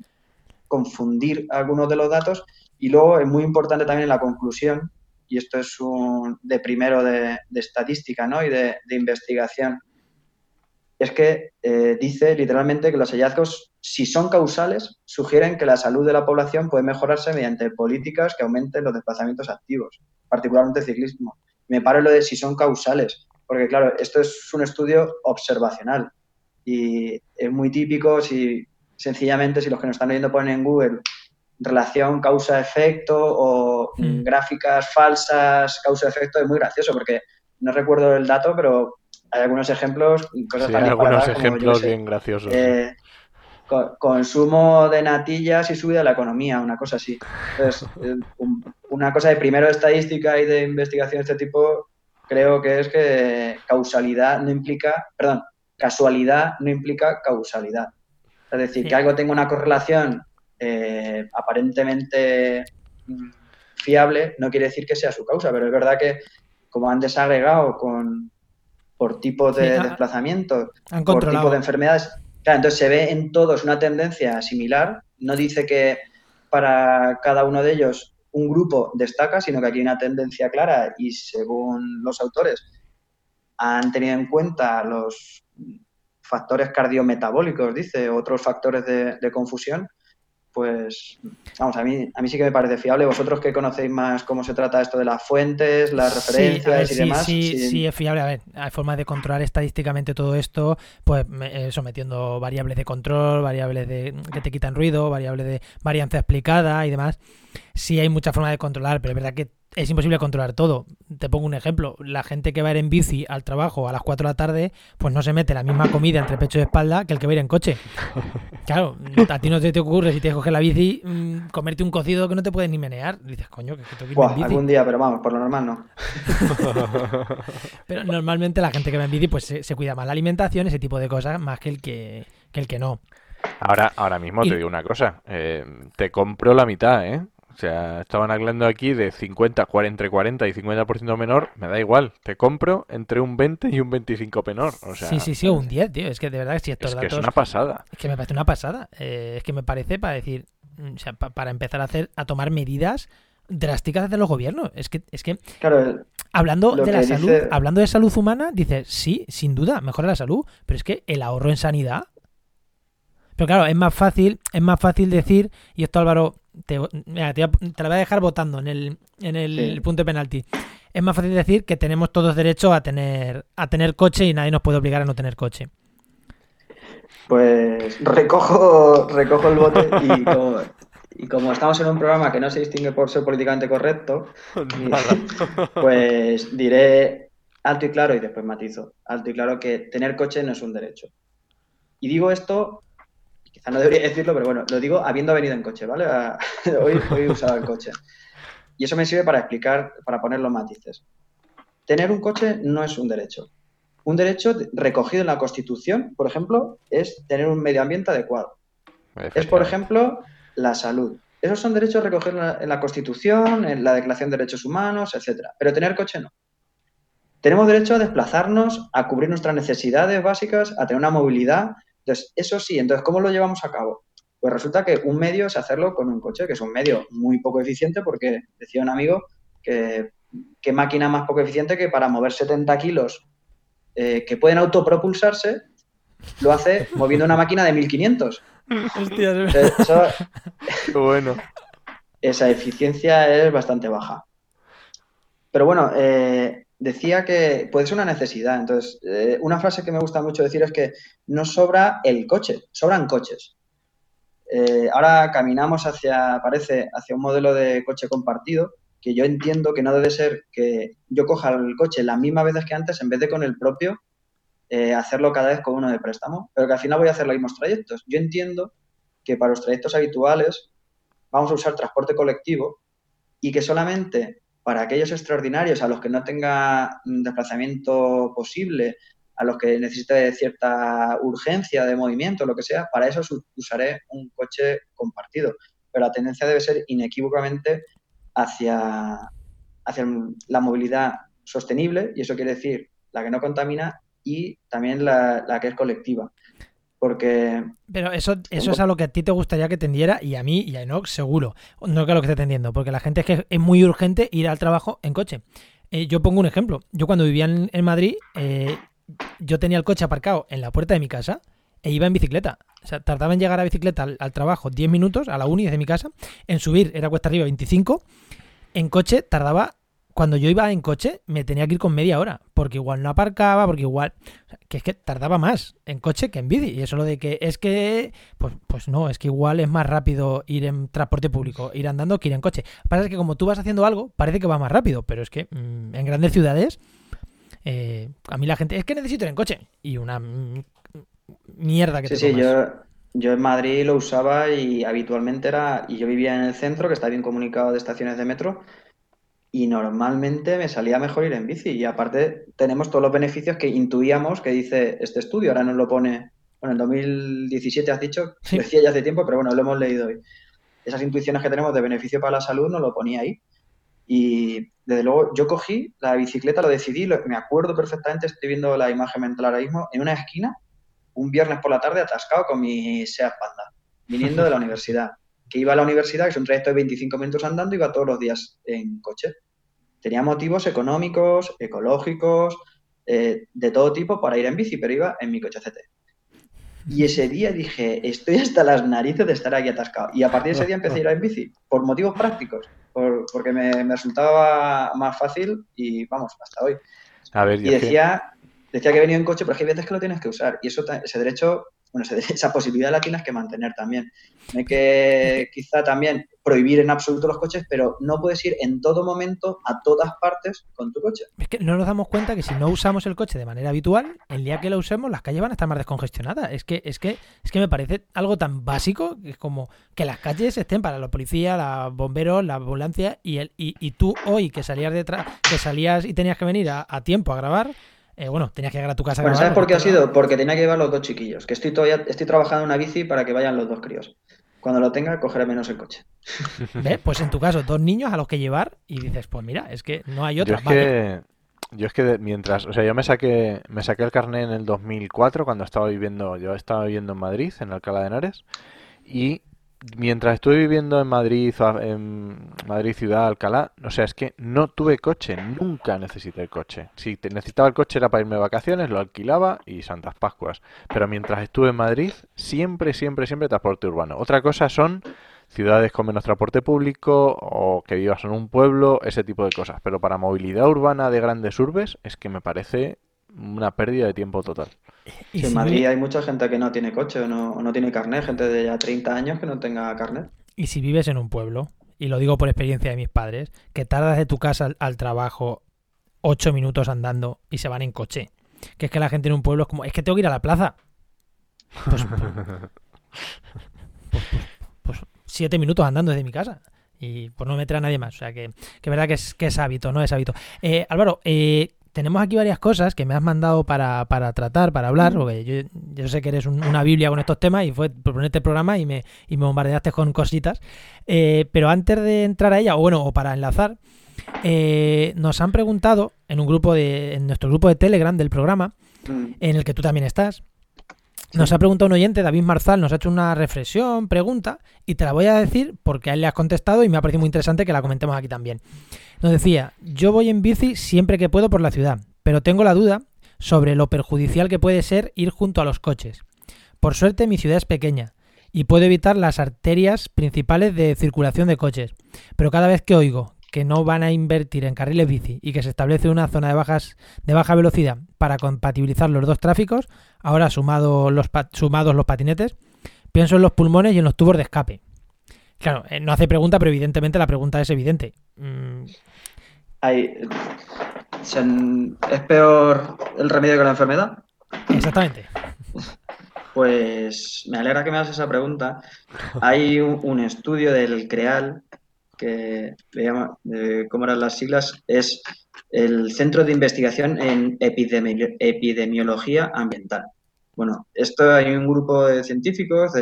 confundir algunos de los datos y luego es muy importante también la conclusión y esto es un, de primero de, estadística ¿no? y de, investigación, es que eh, dice literalmente que los hallazgos, si son causales, sugieren que la salud de la población puede mejorarse mediante políticas que aumenten los desplazamientos activos, particularmente el ciclismo. Me paro lo de si son causales, porque claro, esto es un estudio observacional y es muy típico si sencillamente si los que nos están leyendo ponen en Google relación causa-efecto o hmm. gráficas falsas causa-efecto es muy gracioso porque no recuerdo el dato, pero hay algunos ejemplos, cosas sí, hay algunos ejemplos bien graciosos. Eh, consumo de natillas y subida de la economía, una cosa así. Entonces, (laughs) eh, una cosa de primero de estadística y de investigación de este tipo, creo que es que causalidad no implica, perdón, casualidad no implica causalidad. Es decir, que algo tenga una correlación eh, aparentemente mm, fiable, no quiere decir que sea su causa, pero es verdad que como han desagregado con por tipo de desplazamiento, por tipo de enfermedades, entonces se ve en todos una tendencia similar, no dice que para cada uno de ellos un grupo destaca, sino que aquí hay una tendencia clara y según los autores han tenido en cuenta los factores cardiometabólicos, dice, otros factores de confusión, pues vamos, a mí, a mí sí que me parece fiable. Vosotros que conocéis más cómo se trata esto de las fuentes, las referencias y demás. Sí, sí, es fiable. A ver, hay formas de controlar estadísticamente todo esto, pues sometiendo variables de control, variables de que te quitan ruido, variables de varianza explicada y demás. Sí hay muchas formas de controlar, pero es verdad que es imposible controlar todo. Te pongo un ejemplo. La gente que va a ir en bici al trabajo a las 4 de la tarde, pues no se mete la misma comida entre pecho y espalda que el que va a ir en coche. (laughs) Claro, a ti no te, te ocurre si te coges la bici mm, comerte un cocido que no te puedes ni menear. dices, coño, que, que tengo que Buah, en bici. algún día, pero vamos, por lo normal no. (laughs) Pero normalmente la gente que va en bici pues se, se cuida más la alimentación, ese tipo de cosas, más que el que, que el que no. Ahora, ahora mismo Y- te digo una cosa. eh, te compro la mitad, ¿eh? O sea, estaban hablando aquí de 50, 40, entre 40 y 50% menor. Me da igual. Te compro entre un 20 y un 25 menor. O sea, sí, sí, sí, o un 10, tío. Es que de verdad, si estos es que es una pasada. Es que me parece una pasada. Eh, es que me parece para decir, mm, o sea, pa- para empezar a hacer, a tomar medidas drásticas de los gobiernos. Es que, es que Claro, hablando de la que salud, dice- hablando de salud humana, dices, sí, sin duda, mejora la salud, pero es que el ahorro en sanidad. Pero claro, es más fácil, es más fácil decir, y esto Álvaro, te, mira, te, voy a- te la voy a dejar votando en el, en el Sí. punto de penalti. Es más fácil decir que tenemos todos derecho a tener, a tener coche y nadie nos puede obligar a no tener coche. pues recojo, recojo el bote y como, y como estamos en un programa que no se distingue por ser políticamente correcto, (laughs) pues diré alto y claro y después matizo. Alto y claro que tener coche no es un derecho. Y digo esto, no debería decirlo, pero bueno, lo digo habiendo venido en coche, ¿vale? (laughs) Hoy, hoy he usado el coche. Y eso me sirve para explicar, para poner los matices. Tener un coche no es un derecho. Un derecho de- recogido en la Constitución, por ejemplo, es tener un medio ambiente adecuado. Es, por ejemplo, la salud. Esos son derechos recogidos en la, en la Constitución, en la Declaración de Derechos Humanos, etcétera. Pero tener coche no. Tenemos derecho a desplazarnos, a cubrir nuestras necesidades básicas, a tener una movilidad. Entonces, eso sí. Entonces, ¿cómo lo llevamos a cabo? Pues resulta que un medio es hacerlo con un coche, que es un medio muy poco eficiente, porque decía un amigo que qué máquina más poco eficiente que para mover 70 kilos eh, que pueden autopropulsarse, lo hace moviendo una máquina de 1500. (laughs) Entonces, eso- (laughs) bueno. esa eficiencia es bastante baja. Pero bueno, eh, decía que puede ser una necesidad. Entonces, eh, una frase que me gusta mucho decir es que no sobra el coche, sobran coches. Eh, ahora caminamos hacia, parece, hacia un modelo de coche compartido, que yo entiendo que no debe ser que yo coja el coche las mismas veces que antes en vez de con el propio, eh, hacerlo cada vez con uno de préstamo, pero que al final voy a hacer los mismos trayectos. Yo entiendo que para los trayectos habituales vamos a usar transporte colectivo y que solamente para aquellos extraordinarios a los que no tenga desplazamiento posible, a los que necesite cierta urgencia de movimiento, lo que sea, para eso usaré un coche compartido. Pero la tendencia debe ser inequívocamente hacia, hacia la movilidad sostenible, y eso quiere decir la que no contamina y también la, la que es colectiva. Porque Pero eso, eso es a lo que a ti te gustaría que tendiera y a mí y a Enoch seguro. No que a lo que esté tendiendo, porque la gente es que es muy urgente ir al trabajo en coche. Eh, yo pongo un ejemplo. Yo cuando vivía en, en Madrid, eh, yo tenía el coche aparcado en la puerta de mi casa e iba en bicicleta. O sea, tardaba en llegar a bicicleta al, al trabajo 10 minutos, a la uni desde mi casa. En subir era cuesta arriba 25. En coche tardaba, cuando yo iba en coche, me tenía que ir con media hora. Porque igual no aparcaba, porque igual... o sea, que es que tardaba más en coche que en bici. Y eso lo de que es que... Pues, pues no, es que igual es más rápido ir en transporte público, ir andando que ir en coche. Lo que pasa es que como tú vas haciendo algo, parece que va más rápido. Pero es que mm, en grandes ciudades... eh, a mí la gente... Es que necesito ir en coche. Y una mm, mierda que Sí, te sí, yo, yo en Madrid lo usaba y habitualmente era, y yo vivía en el centro, que está bien comunicado de estaciones de metro, y normalmente me salía mejor ir en bici. Y aparte tenemos todos los beneficios que intuíamos que dice este estudio, ahora nos lo pone, bueno, en 2017 has dicho, Sí. decía ya hace tiempo, pero bueno, lo hemos leído hoy. Esas intuiciones que tenemos de beneficio para la salud nos lo ponía ahí. Y desde luego yo cogí la bicicleta, lo decidí, lo- me acuerdo perfectamente, estoy viendo la imagen mental ahora mismo, en una esquina, un viernes por la tarde atascado con mi Seat Panda, viniendo de la universidad. Que iba a la universidad, que es un trayecto de 25 minutos andando, iba todos los días en coche. Tenía motivos económicos, ecológicos, eh, de todo tipo para ir en bici, pero iba en mi coche CT. Y ese día dije, estoy hasta las narices de estar aquí atascado. Y a partir de ese día empecé a ir en bici, por motivos prácticos, por- porque me, me resultaba más fácil y vamos, hasta hoy. A ver, Y que- decía, decía que venía en coche, pero es que hay veces que lo tienes que usar. Y eso, ese derecho bueno, (laughs) esa posibilidad la tienes que mantener también. No hay que quizá también prohibir en absoluto los coches, pero no puedes ir en todo momento a todas partes con tu coche. Es que no nos damos cuenta que si no usamos el coche de manera habitual, el día que lo usemos las calles van a estar más descongestionadas. Es que es que es que me parece algo tan básico que es como que las calles estén para los policías, los bomberos, la ambulancia y el y, y tú hoy que salías detrás, que salías y tenías que venir a tiempo a grabar eh, bueno, tenías que llegar a tu casa. Bueno, ¿sabes por qué ha sido? Porque tenía que llevar los dos chiquillos, que estoy todavía, estoy trabajando en una bici para que vayan los dos críos. Cuando lo tenga, cogeré menos el coche. (laughs) ¿Ves? Pues en tu caso, dos niños a los que llevar y dices, pues mira, es que no hay otra. Yo es que, yo es que mientras, o sea, yo me saqué, me saqué el carnet en el 2004 cuando estaba viviendo, yo estaba viviendo en Madrid, en Alcalá de Henares, y mientras estuve viviendo en Madrid, en Madrid ciudad, Alcalá, o sea, es que no tuve coche, nunca necesité el coche. Si necesitaba el coche era para irme de vacaciones, lo alquilaba y Santas Pascuas. Pero mientras estuve en Madrid, siempre, siempre, siempre transporte urbano. Otra cosa son ciudades con menos transporte público o que vivas en un pueblo, ese tipo de cosas. Pero para movilidad urbana de grandes urbes es que me parece una pérdida de tiempo total. En Madrid hay mucha gente que no tiene coche o no, tiene carnet, gente de ya 30 años que no tenga carnet. Y si vives en un pueblo, y lo digo por experiencia de mis padres, que tardas de tu casa al, trabajo 8 minutos andando y se van en coche. Que es que la gente en un pueblo es como, es que tengo que ir a la plaza. Pues, pues, pues, pues siete minutos andando desde mi casa y pues no meter a nadie más. O sea que, que verdad que es, que es hábito, no es hábito. Eh, Álvaro, eh, tenemos aquí varias cosas que me has mandado para, tratar, para hablar, porque yo, sé que eres una biblia con estos temas y fue proponer este programa y me, y me bombardeaste con cositas. Eh, pero antes de entrar a ella, o bueno, o para enlazar, eh, nos han preguntado en un grupo de, en nuestro grupo de Telegram del programa, mm. en el que tú también estás, nos ha preguntado un oyente, David Marzal, nos ha hecho una reflexión, pregunta, y te la voy a decir porque a él le has contestado y me ha parecido muy interesante que la comentemos aquí también. Nos decía, yo voy en bici siempre que puedo por la ciudad, pero tengo la duda sobre lo perjudicial que puede ser ir junto a los coches. Por suerte mi ciudad es pequeña y puedo evitar las arterias principales de circulación de coches, pero cada vez que oigo que no van a invertir en carriles bici y que se establece una zona de, bajas, de baja velocidad para compatibilizar los dos tráficos, ahora sumado los, sumados los patinetes, pienso en los pulmones y en los tubos de escape. Claro, eh, no hace pregunta, pero evidentemente la pregunta es evidente. Mm. ¿Es peor el remedio que la enfermedad? Exactamente. Pues me alegra que me hagas esa pregunta. Hay un estudio del CREAL que le llama, ¿cómo eran las siglas? Es el Centro de Investigación en Epidemiología Ambiental. Bueno, esto hay un grupo de científicos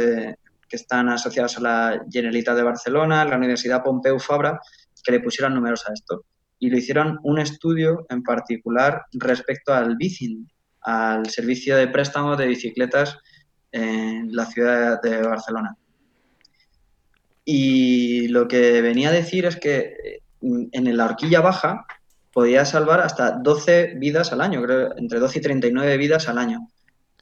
que están asociados a la Generalitat de Barcelona, la Universidad Pompeu Fabra, que le pusieron números a esto. Y lo hicieron un estudio en particular respecto al BICIN, al servicio de préstamo de bicicletas en la ciudad de Barcelona. Y lo que venía a decir es que mm, en la horquilla baja podía salvar hasta 12 vidas al año, creo, entre 12 y 39 vidas al año.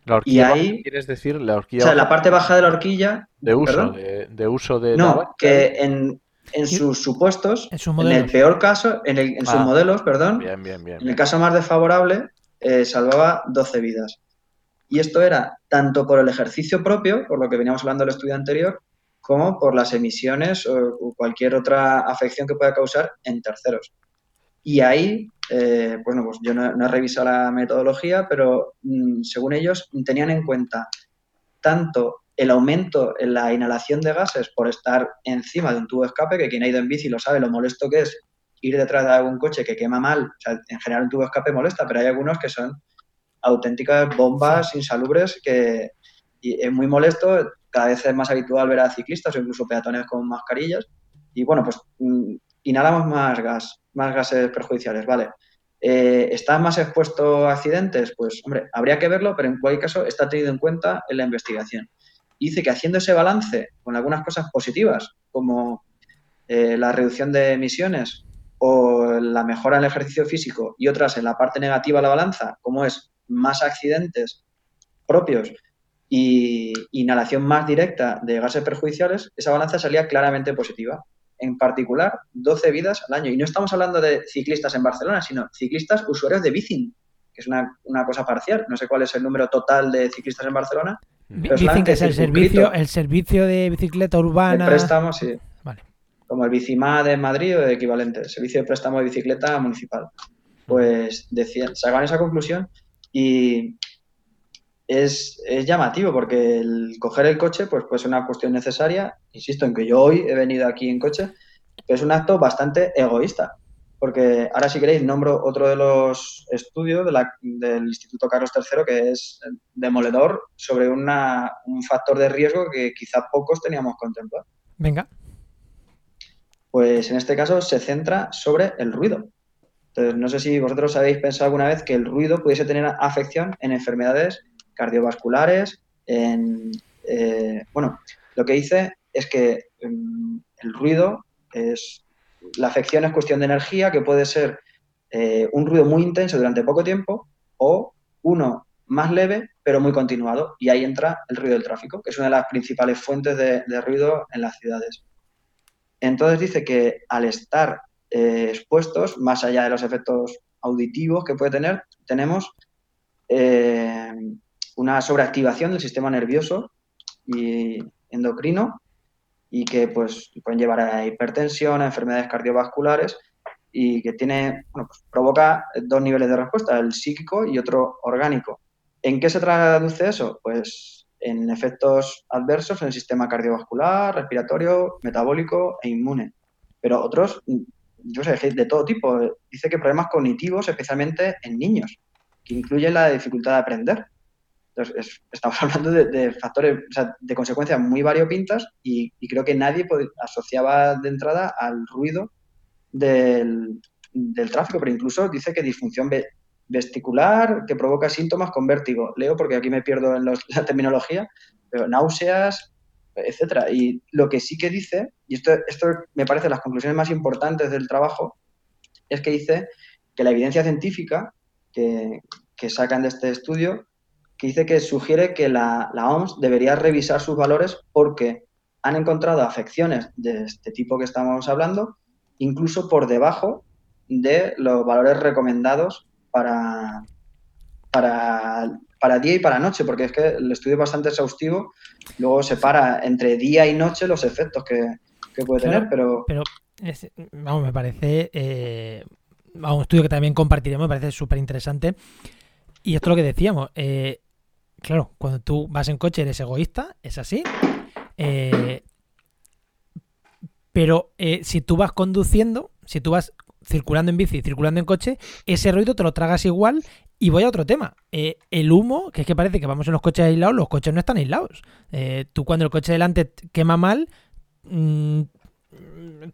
La horquilla y ahí, ¿quieres decir la horquilla? O sea, la parte baja de la horquilla. De uso, de, uso de. No, que en, en sus supuestos, en, el peor caso, en, en sus ah, modelos, perdón, bien, bien, bien, en el caso más desfavorable, eh, salvaba 12 vidas. Y esto era tanto por el ejercicio propio, por lo que veníamos hablando del estudio anterior, como por las emisiones o, cualquier otra afección que pueda causar en terceros. Y ahí, eh, bueno, pues yo no, he revisado la metodología, pero mm, según ellos tenían en cuenta tanto el aumento en la inhalación de gases por estar encima de un tubo de escape, que quien ha ido en bici lo sabe, lo molesto que es ir detrás de algún coche que quema mal. O sea, en general un tubo de escape molesta, pero hay algunos que son auténticas bombas insalubres que y es muy molesto cada vez es más habitual ver a ciclistas o incluso peatones con mascarillas. Y bueno, pues mm, inhalamos más gas, más gases perjudiciales, ¿vale? Eh, ¿Está más expuesto a accidentes? Pues, hombre, habría que verlo, pero en cualquier caso está tenido en cuenta en la investigación. dice que haciendo ese balance con algunas cosas positivas, como eh, la reducción de emisiones o la mejora en el ejercicio físico y otras en la parte negativa de la balanza, como es más accidentes propios y inhalación más directa de gases perjudiciales, esa balanza salía claramente positiva. En particular, 12 vidas al año. Y no estamos hablando de ciclistas en Barcelona, sino ciclistas usuarios de bici. que es una, una cosa parcial. No sé cuál es el número total de ciclistas en Barcelona. Dicen que es el servicio, el servicio de bicicleta urbana. El préstamo, sí. Vale. Como el Bicimá de Madrid o de equivalente, el servicio de préstamo de bicicleta municipal. Pues decían, sacaban esa conclusión y es, es, llamativo porque el coger el coche pues, pues es una cuestión necesaria. Insisto en que yo hoy he venido aquí en coche, pero es un acto bastante egoísta. Porque ahora, si queréis, nombro otro de los estudios del Instituto Carlos III que es demoledor sobre una, un factor de riesgo que quizá pocos teníamos contemplado. Venga. Pues en este caso se centra sobre el ruido. Entonces, no sé si vosotros habéis pensado alguna vez que el ruido pudiese tener afección en enfermedades cardiovasculares, en... Eh, bueno, lo que dice es que mm, el ruido es... La afección es cuestión de energía, que puede ser eh, un ruido muy intenso durante poco tiempo o uno más leve pero muy continuado. Y ahí entra el ruido del tráfico, que es una de las principales fuentes de, ruido en las ciudades. Entonces dice que al estar eh, expuestos, más allá de los efectos auditivos que puede tener, tenemos una sobreactivación del sistema nervioso y endocrino y que pues pueden llevar a hipertensión, a enfermedades cardiovasculares y que tiene, bueno, pues provoca dos niveles de respuesta, el psíquico y otro orgánico. ¿En qué se traduce eso? Pues en efectos adversos en el sistema cardiovascular, respiratorio, metabólico e inmune. Pero otros, yo sé, de todo tipo. Dice que problemas cognitivos, especialmente en niños, que incluyen la dificultad de aprender. Entonces, estamos (laughs) hablando de, factores, o sea, de consecuencias muy variopintas y, creo que nadie asociaba de entrada al ruido del, tráfico, pero incluso dice que disfunción vesticular que provoca síntomas con vértigo. Leo porque aquí me pierdo en (laughs) la terminología, pero náuseas, etcétera. Y lo que sí que dice, y esto, esto me parece las conclusiones más importantes del trabajo, es que dice que la evidencia científica que, que sacan de este estudio que dice que sugiere que la, OMS debería revisar sus valores porque han encontrado afecciones de este tipo que estamos hablando, incluso por debajo de los valores recomendados para, para, para día y para noche, porque es que el estudio es bastante exhaustivo, luego separa entre día y noche los efectos que, puede tener, pero... Pero, vamos, me parece... Eh, un estudio que también compartiremos, me parece súper interesante. Y esto es lo que decíamos. Eh, claro, cuando tú vas en coche eres egoísta, es así. Eh, pero eh, si tú vas conduciendo, si tú vas circulando en bici, circulando en coche, ese ruido te lo tragas igual. Y voy a otro tema. Eh, el humo, que es que parece que vamos en los coches aislados, los coches no están aislados. tú cuando el coche delante quema mal, mm,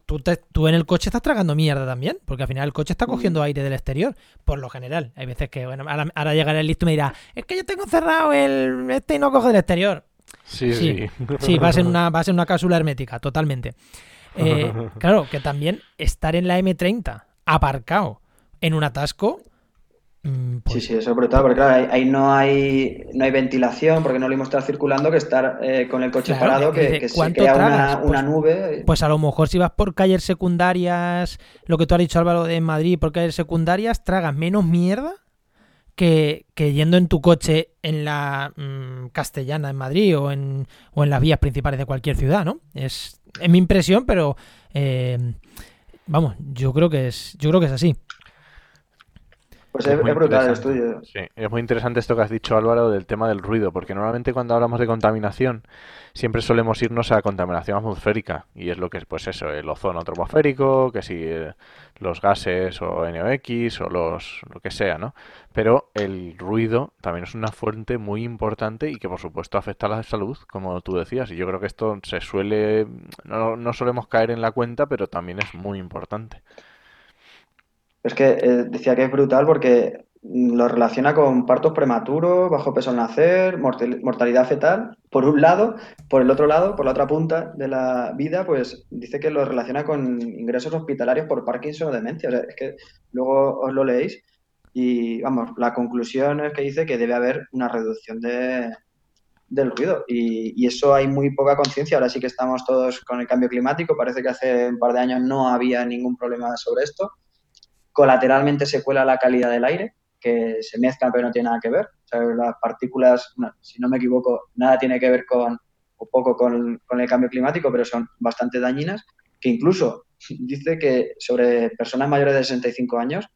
tú, tú, en el coche estás tragando mierda también, porque al final el coche está mm. cogiendo aire del exterior, por lo general. Hay veces que, bueno, ahora, llegará el listo y me dirá, es que yo tengo cerrado el este y no coge del exterior. Sí, sí. Sí, vas en una, vas en una cápsula hermética, totalmente. Eh, (laughs) claro, que también estar en la M30 aparcado en un atasco pues sí, sí, eso es brutal, porque claro, ahí, no hay no hay ventilación, porque no lo mismo estar circulando que estar eh, con el coche parado, que, se crea una, pues, nube. Pues a lo mejor si vas por calles secundarias, lo que tú has dicho Álvaro de Madrid, por calles secundarias, tragas menos mierda que, yendo en tu coche en la mm, castellana en Madrid o en, o en las vías principales de cualquier ciudad, ¿no? Es, es mi impresión, pero eh, vamos, yo creo que es, yo creo que es así. Pues es, brutal el estudio. Sí, es muy interesante esto que has dicho Álvaro del tema del ruido, porque normalmente cuando hablamos de contaminación siempre solemos irnos a contaminación atmosférica y es lo que es pues eso, el ozono troposférico, que si eh, los gases o NOx o los lo que sea, ¿no? Pero el ruido también es una fuente muy importante y que por supuesto afecta a la salud, como tú decías, y yo creo que esto se suele no, no solemos caer en la cuenta, pero también es muy importante. Es que eh, decía que es brutal porque lo relaciona con partos prematuros, bajo peso al nacer, mortalidad fetal, por un lado, por el otro lado, por la otra punta de la vida, pues dice que lo relaciona con ingresos hospitalarios por Parkinson o demencia. O sea, es que luego os lo leéis y, vamos, la conclusión es que dice que debe haber una reducción de, del ruido y, y, eso hay muy poca conciencia. Ahora sí que estamos todos con el cambio climático, parece que hace un par de años no había ningún problema sobre esto Colateralmente se cuela la calidad del aire, que se mezclan pero no tienen nada que ver. O sea, las partículas, si no me equivoco, nada tiene que ver con, o poco con, el cambio climático, pero son bastante dañinas, que incluso (laughs) dice que sobre personas mayores de 65 años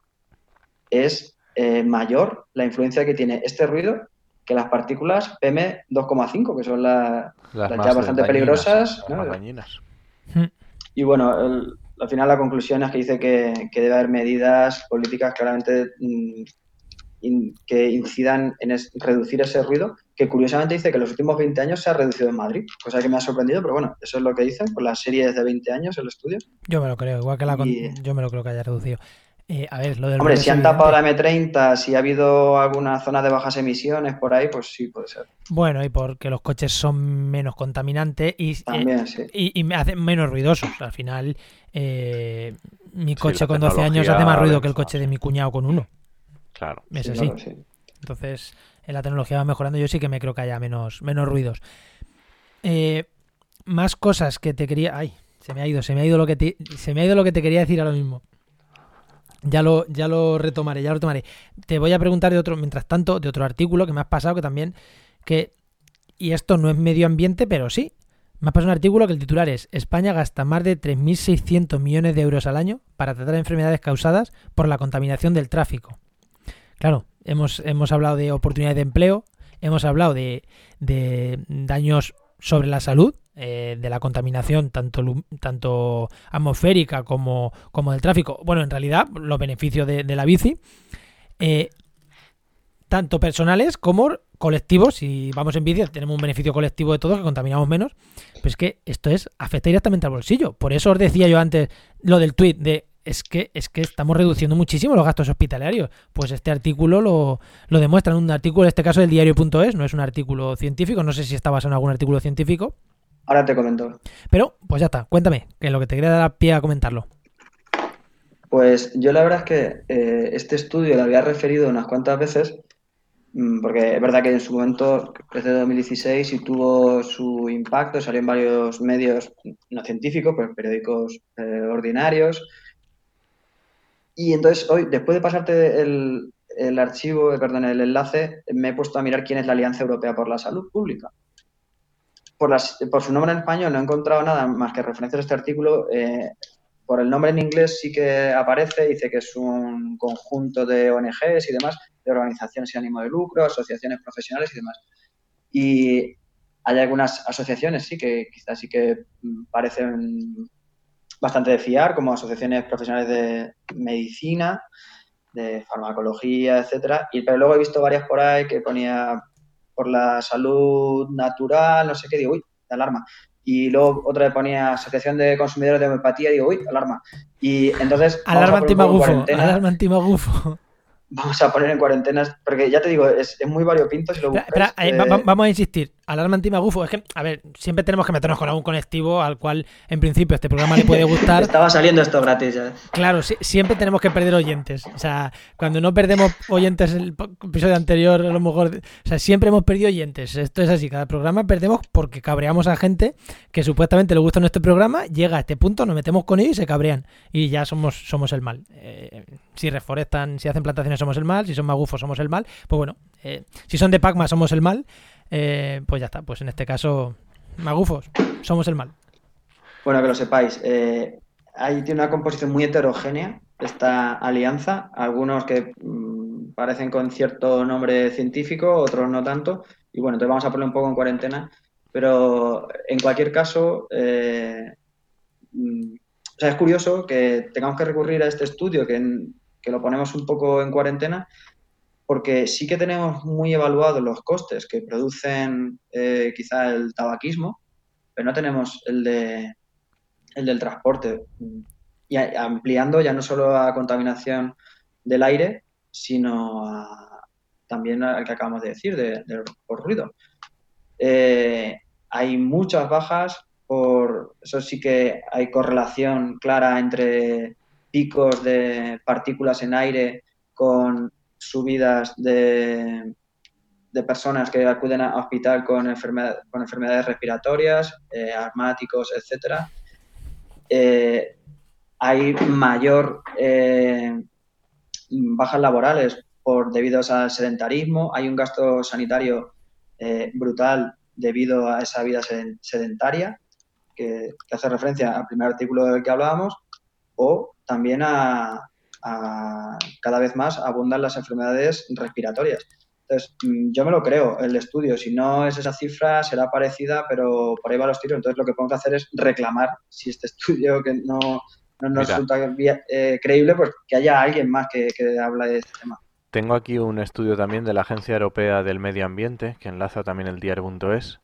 es eh, mayor la influencia que tiene este ruido que las partículas PM2,5, que son las, ya bastante peligrosas. Hmm. Y bueno, al final la conclusión es que dice que, debe haber medidas políticas claramente mm, que incidan en reducir ese ruido, que curiosamente dice que en los últimos 20 años se ha reducido en Madrid, cosa que me ha sorprendido, pero bueno, eso es lo que dicen con las series de 20 años el estudio. Yo me lo creo, igual que la yo me lo creo que haya reducido. Eh, a ver, lo del Hombre, si han tapado la M30, si ha habido alguna zona de bajas emisiones por ahí, pues sí, puede ser. Bueno, y porque los coches son menos contaminantes y, También, y, y, me hacen menos ruidosos. Al final, eh, mi coche con 12 años hace más ruido que el coche de mi cuñado con uno. Claro. Es así. Entonces, en la tecnología va mejorando. Yo sí que me creo que haya menos, menos ruidos. Eh, más cosas que te quería. Ay, se me ha ido, se me ha ido lo que te, se me ha ido lo que te quería decir ahora mismo. Ya lo, ya lo retomaré, ya lo retomaré. Te voy a preguntar de otro, mientras tanto, de otro artículo que me has pasado que también, que, y esto no es medio ambiente, pero sí. Me has pasado un artículo que el titular es España gasta más de 3.600 millones de euros al año para tratar enfermedades causadas por la contaminación del tráfico. Claro, hemos, hemos hablado de oportunidades de empleo, hemos hablado de, daños sobre la salud, eh, de la contaminación tanto, tanto atmosférica como, como del tráfico. Bueno, en realidad, los beneficios de, la bici, eh, tanto personales como colectivos. Si vamos en bici, tenemos un beneficio colectivo de todos, que contaminamos menos. Pero es que esto es afecta directamente al bolsillo. Por eso os decía yo antes lo del tweet de es que, es que estamos reduciendo muchísimo los gastos hospitalarios. Pues este artículo lo, lo demuestra. Un artículo, en este caso del diario.es, no es un artículo científico, no sé si está basado en algún artículo científico. Ahora te comento. Pero, pues ya está, cuéntame, que es lo que te quería dar pie a comentarlo. Pues yo la verdad es que eh, este estudio lo había referido unas cuantas veces, mm, porque es verdad que en su momento, desde 2016, y tuvo su impacto, salió en varios medios no científicos, pues periódicos eh, ordinarios, y entonces hoy, después de pasarte el, archivo, perdón, el enlace, me he puesto a mirar quién es la Alianza Europea por la Salud Pública. Por, por su nombre en español no he encontrado nada más que referencias a este artículo. Eh, por el nombre en inglés sí que aparece, dice que es un conjunto de ONGs y demás, de organizaciones sin ánimo de lucro, asociaciones profesionales y demás. Y hay algunas asociaciones, sí, que quizás sí que parecen bastante de fiar, como asociaciones profesionales de medicina, de farmacología, etcétera. Y pero luego he visto varias por ahí que ponía por la salud natural, no sé qué, digo, uy, alarma. Y luego otra vez ponía Asociación de Consumidores de Homeopatía, digo, uy, alarma. Y entonces. Alarma antimagufo, alarma (laughs) antimagufo vamos a poner en cuarentenas, porque ya te digo, es, muy variopinto si lo buscas. Eh, vamos a insistir, alarma antimagufo, es que, a ver, siempre tenemos que meternos con algún conectivo al cual, en principio, este programa le puede gustar. (laughs) Estaba saliendo esto gratis ya. Claro, siempre tenemos que perder oyentes. O sea, cuando no perdemos oyentes el episodio anterior, a lo mejor, o sea, siempre hemos perdido oyentes. Esto es así, cada programa perdemos porque cabreamos a gente que supuestamente le gusta nuestro programa, llega a este punto, nos metemos con ellos y se cabrean. Y ya somos, somos el mal. Eh, si reforestan, si hacen plantaciones somos el mal, si son magufos somos el mal, pues bueno, eh, si son de Pacma somos el mal, eh, pues ya está, pues en este caso, magufos, somos el mal. Bueno, que lo sepáis, eh, ahí tiene una composición muy heterogénea esta alianza, algunos que mm, parecen con cierto nombre científico, otros no tanto, y bueno, entonces vamos a ponerlo un poco en cuarentena, pero en cualquier caso, mm, o sea, es curioso que tengamos que recurrir a este estudio que que lo ponemos un poco en cuarentena, porque sí que tenemos muy evaluados los costes que producen eh, quizá el tabaquismo, pero no tenemos el, de, el del transporte. Y ampliando ya no solo a contaminación del aire, sino también al que acabamos de decir, de, por ruido. Eh, hay muchas bajas, por eso sí que hay correlación clara entre picos de partículas en aire con subidas de, personas que acuden a hospital con, enfermedades respiratorias, eh, asmáticos, etc. Eh, hay mayor eh, bajas laborales por debido al sedentarismo, hay un gasto sanitario eh, brutal debido a esa vida sedentaria, que, hace referencia al primer artículo del que hablábamos, o también a, cada vez más abundan las enfermedades respiratorias. Entonces, mm, yo me lo creo, el estudio, si no es esa cifra, será parecida, pero por ahí va los tiros. Entonces, lo que podemos hacer es reclamar si este (laughs) estudio que no, no nos resulta eh, creíble, pues que haya alguien más que, que hable de este tema. Tengo aquí un estudio también de la Agencia Europea del Medio Ambiente, que enlaza también el diario.es,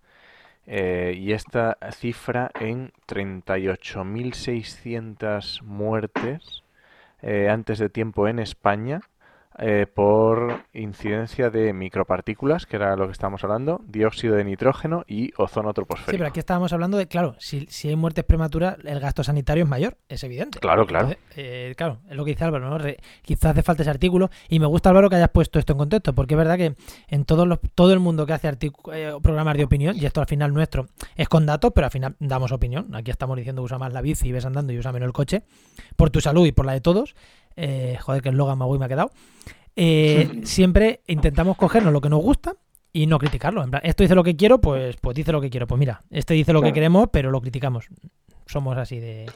eh, y esta cifra en 38.600 muertes eh, antes de tiempo en España eh, por incidencia de micropartículas, que era lo que estábamos hablando, dióxido de nitrógeno y ozono troposférico. Sí, pero aquí estábamos hablando de, claro, si, si hay muertes prematuras, el gasto sanitario es mayor, es evidente. Claro, claro. Eh, claro, es lo que dice Álvaro, ¿no? quizás hace falta ese artículo y me gusta, Álvaro, que hayas puesto esto en contexto, porque es verdad que en todos los, todo el mundo que hace eh, programas de opinión, y esto al final nuestro es con datos, pero al final damos opinión. Aquí estamos diciendo usa más la bici y ves andando y usa menos el coche, por tu salud y por la de todos eh, joder, que el Logan Magui me ha quedado, eh, (laughs) siempre intentamos cogernos lo que nos gusta y no criticarlo. En plan, esto dice lo que quiero, pues, pues dice lo que quiero. Pues mira, este dice lo que queremos, pero lo criticamos. Somos así de...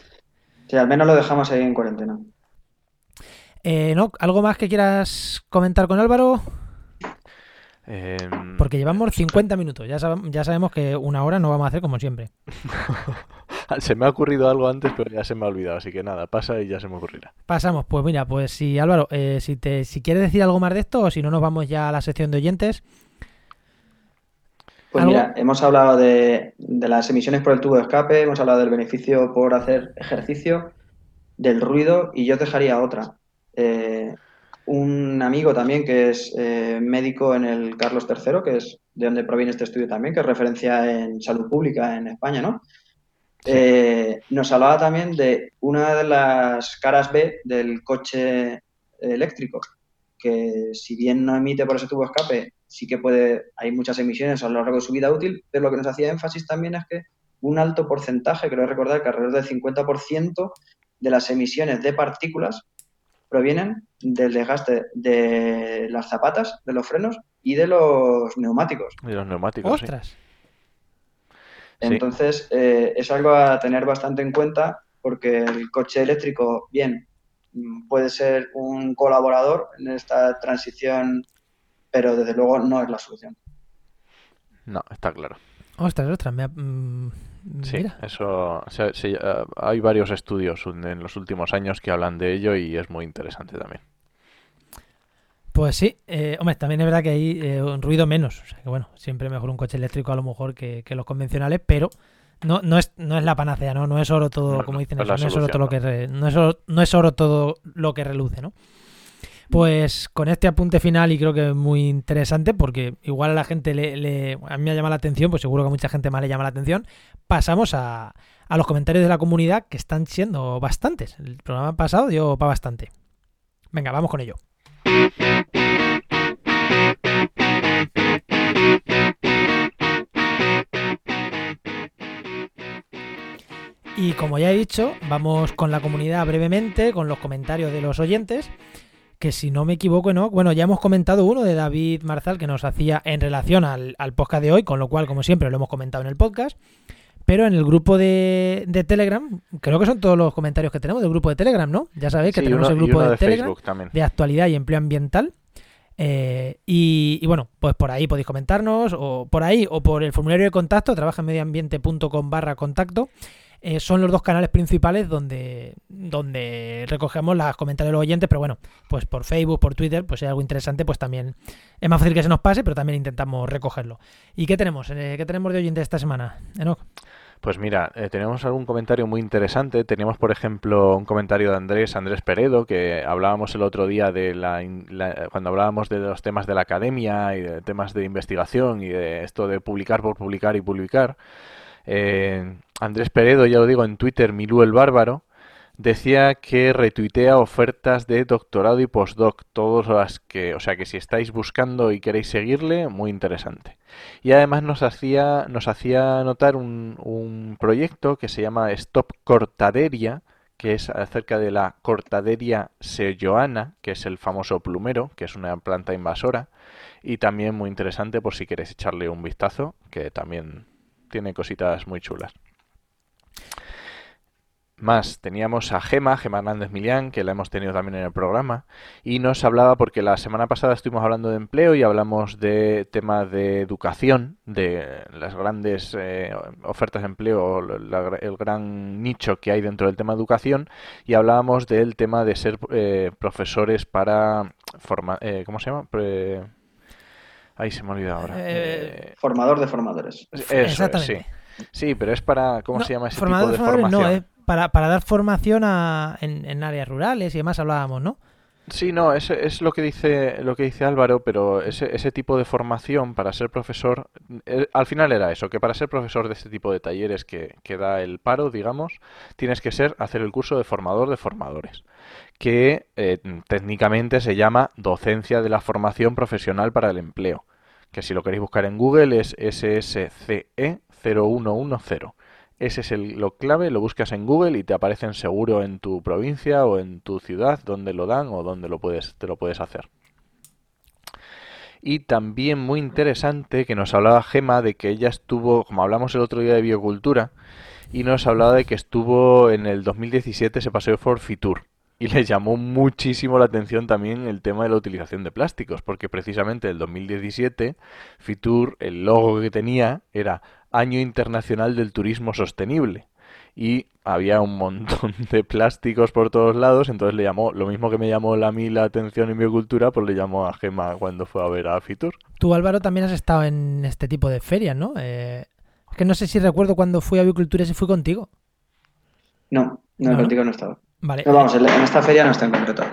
Sí, al menos lo dejamos ahí en cuarentena. Eh, ¿no? ¿Algo más que quieras comentar con Álvaro? Em, Porque llevamos 50 minutos. Ya, ya sabemos que una hora no vamos a hacer como siempre. (laughs) se me ha ocurrido algo antes, pero ya se me ha olvidado. Así que nada, pasa y ya se me ocurrirá. Pasamos. Pues mira, pues si Álvaro, eh, si, te, si quieres decir algo más de esto o si no nos vamos ya a la sección de oyentes. Pues mira, hemos hablado de, de las emisiones por el tubo de escape, hemos hablado del beneficio por hacer ejercicio, del ruido y yo dejaría otra. Eh, un amigo también que es eh, médico en el Carlos III, que es de donde proviene este estudio también, que es referencia en salud pública en España, ¿no? Eh, nos hablaba también de una de las caras B del coche eléctrico, que si bien no emite por ese tubo escape, sí que puede, hay muchas emisiones a lo largo de su vida útil, pero lo que nos hacía énfasis también es que un alto porcentaje, creo recordar que alrededor del 50% de las emisiones de partículas provienen del desgaste de las zapatas, de los frenos y de los neumáticos. De los neumáticos. ¡Ostras! Entonces, eh, es algo a tener bastante en cuenta porque el coche eléctrico, bien, puede ser un colaborador en esta transición, pero desde luego no es la solución. No, está claro. Ostras, ostras, me mm, Sí, eso. Eh, hay varios estudios en los últimos años que hablan de ello y es muy interesante también. Pues sí, eh, hombre, también es verdad que hay eh, un ruido menos. O sea que bueno, siempre mejor un coche eléctrico a lo mejor que, los convencionales, pero no, no, es, no es la panacea, ¿no? No es oro todo, como dicen, no, es oro todo lo que no es no es oro todo lo que reluce, ¿no? Pues con este apunte final y creo que es muy interesante porque igual a la gente le, a mí me llama la atención, pues seguro que a mucha gente más le llama la atención, pasamos a los comentarios de la comunidad que están siendo bastantes. El programa pasado dio para bastante. Venga, vamos con ello. Y como ya he dicho, vamos con la comunidad brevemente, con los comentarios de los oyentes que si no me equivoco, ¿no? Bueno, ya hemos comentado uno de David Marzal que nos hacía en relación al, podcast de hoy, con lo cual, como siempre, lo hemos comentado en el podcast. Pero en el grupo de, Telegram, creo que son todos los comentarios que tenemos del grupo de Telegram, ¿no? Ya sabéis que tenemos el grupo de, Telegram de actualidad y empleo ambiental. Eh, y, bueno, pues por ahí podéis comentarnos, o por ahí, o por el formulario de contacto, trabaja en barra contacto. Eh, son los dos canales principales donde, donde recogemos los comentarios de los oyentes, pero bueno, pues por Facebook, por Twitter, pues si hay algo interesante, pues también es más fácil que se nos pase, pero también intentamos recogerlo. ¿Y qué tenemos? Eh, ¿Qué tenemos de oyentes esta semana, Enoch? Pues mira, eh, tenemos algún comentario muy interesante. Teníamos, por ejemplo, un comentario de Andrés, Andrés Peredo, que hablábamos el otro día de la, cuando hablábamos de los temas de la academia y de temas de investigación y de esto de publicar por publicar y publicar. Andrés Peredo, ya lo digo en Twitter, Milú el Bárbaro, decía que retuitea ofertas de doctorado y postdoc, todas las que, o sea que si estáis buscando y queréis seguirle, muy interesante. Y además nos hacía, nos hacía notar un, un proyecto que se llama Stop Cortaderia, que es acerca de la Cortaderia sejoana, que es el famoso plumero, que es una planta invasora, y también muy interesante por si quieres echarle un vistazo, que también tiene cositas muy chulas. Más, teníamos a Gema, Gema Hernández Millán, que la hemos tenido también en el programa, y nos hablaba, porque la semana pasada estuvimos hablando de empleo y hablamos de temas de educación, de las grandes eh, ofertas de empleo, el gran nicho que hay dentro del tema de educación, y hablábamos del tema de ser eh, profesores para formar, eh, ¿cómo se llama? Ahí se me ha olvidado ahora. formador de formadores. Eso, sí. Sí, pero es para, ¿cómo se llama ese tipo de formación? No, es para, para dar formación a, en, áreas rurales y demás hablábamos, ¿no? Sí, no, es, es lo que dice lo que dice Álvaro, pero ese, ese tipo de formación para ser profesor, eh, al final era eso, que para ser profesor de este tipo de talleres que, que da el paro, digamos, tienes que ser hacer el curso de formador de formadores, que eh, técnicamente se llama docencia de la formación profesional para el empleo, que si lo queréis buscar en Google es SSCE 0110. Ese es el, lo clave, lo buscas en Google y te aparecen seguro en tu provincia o en tu ciudad donde lo dan o donde lo puedes, te lo puedes hacer. Y también muy interesante que nos hablaba Gema de que ella estuvo, como hablamos el otro día de biocultura, y nos hablaba de que estuvo en el 2017 se paseo por Fitur. Y le llamó muchísimo la atención también el tema de la utilización de plásticos, porque precisamente el 2017 Fitur, el logo que tenía era Año Internacional del Turismo Sostenible. Y había un montón de plásticos por todos lados, entonces le llamó, lo mismo que me llamó a mí la atención en biocultura, pues le llamó a Gema cuando fue a ver a Fitur. Tú, Álvaro, también has estado en este tipo de ferias, ¿no? Eh, es que no sé si recuerdo cuando fui a biocultura si fui contigo. No, no, contigo no he estado. Vale. No, vamos, en esta feria no está en concreto.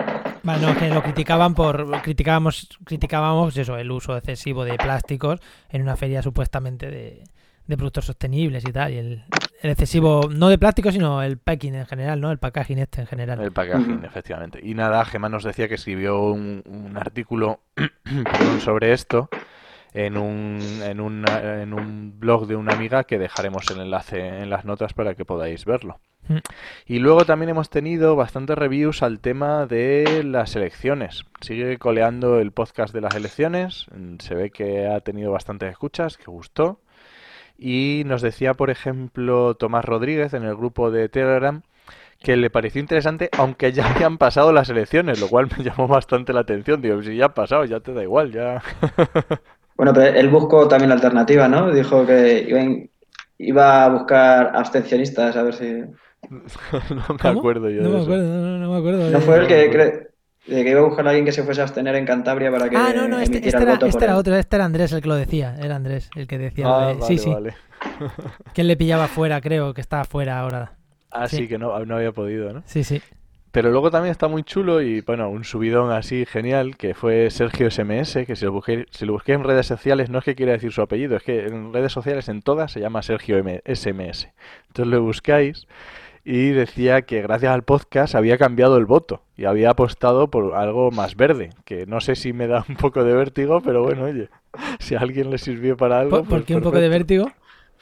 Vale, no, que lo criticaban por. Criticábamos, criticábamos eso, el uso excesivo de plásticos en una feria supuestamente de, de productos sostenibles y tal. Y el, excesivo, no de plástico, sino el packing en general, ¿no? El packaging este en general. El packaging, efectivamente. Y nada, Gemma nos decía que escribió un, un artículo (clears throat) sobre esto en un, en, un, en un blog de una amiga que dejaremos el enlace en las notas para que podáis verlo. Mm. Y luego también hemos tenido bastantes reviews al tema de las elecciones. Sigue coleando el podcast de las elecciones. Se ve que ha tenido bastantes escuchas, que gustó. Y nos decía, por ejemplo, Tomás Rodríguez en el grupo de Telegram que le pareció interesante, aunque ya habían pasado las elecciones, lo cual me (laughs) llamó bastante la atención. Digo, si ya ha pasado, ya te da igual, ya. (laughs) bueno, pero él buscó también la alternativa, ¿no? Dijo que iba a buscar abstencionistas, a ver si. (laughs) no me acuerdo yo. No me acuerdo, no, no, me acuerdo. No fue el que de que iba a buscar a alguien que se fuese a abstener en Cantabria para que. Ah, no, no, este, este era, este era otro, este era Andrés el que lo decía. Era Andrés el que decía. Ah, sí, sí. que él le pillaba fuera, creo, que estaba fuera ahora. Ah, sí, que no, no había podido, ¿no? Sí, sí. Pero luego también está muy chulo y, bueno, un subidón así genial que fue Sergio SMS, que si lo, busqué, si lo busqué en redes sociales no es que quiera decir su apellido, es que en redes sociales en todas se llama Sergio SMS. Entonces lo buscáis y decía que gracias al podcast había cambiado el voto y había apostado por algo más verde, que no sé si me da un poco de vértigo, pero bueno, oye, si a alguien le sirvió para algo... ¿Por, pues qué un poco de vértigo?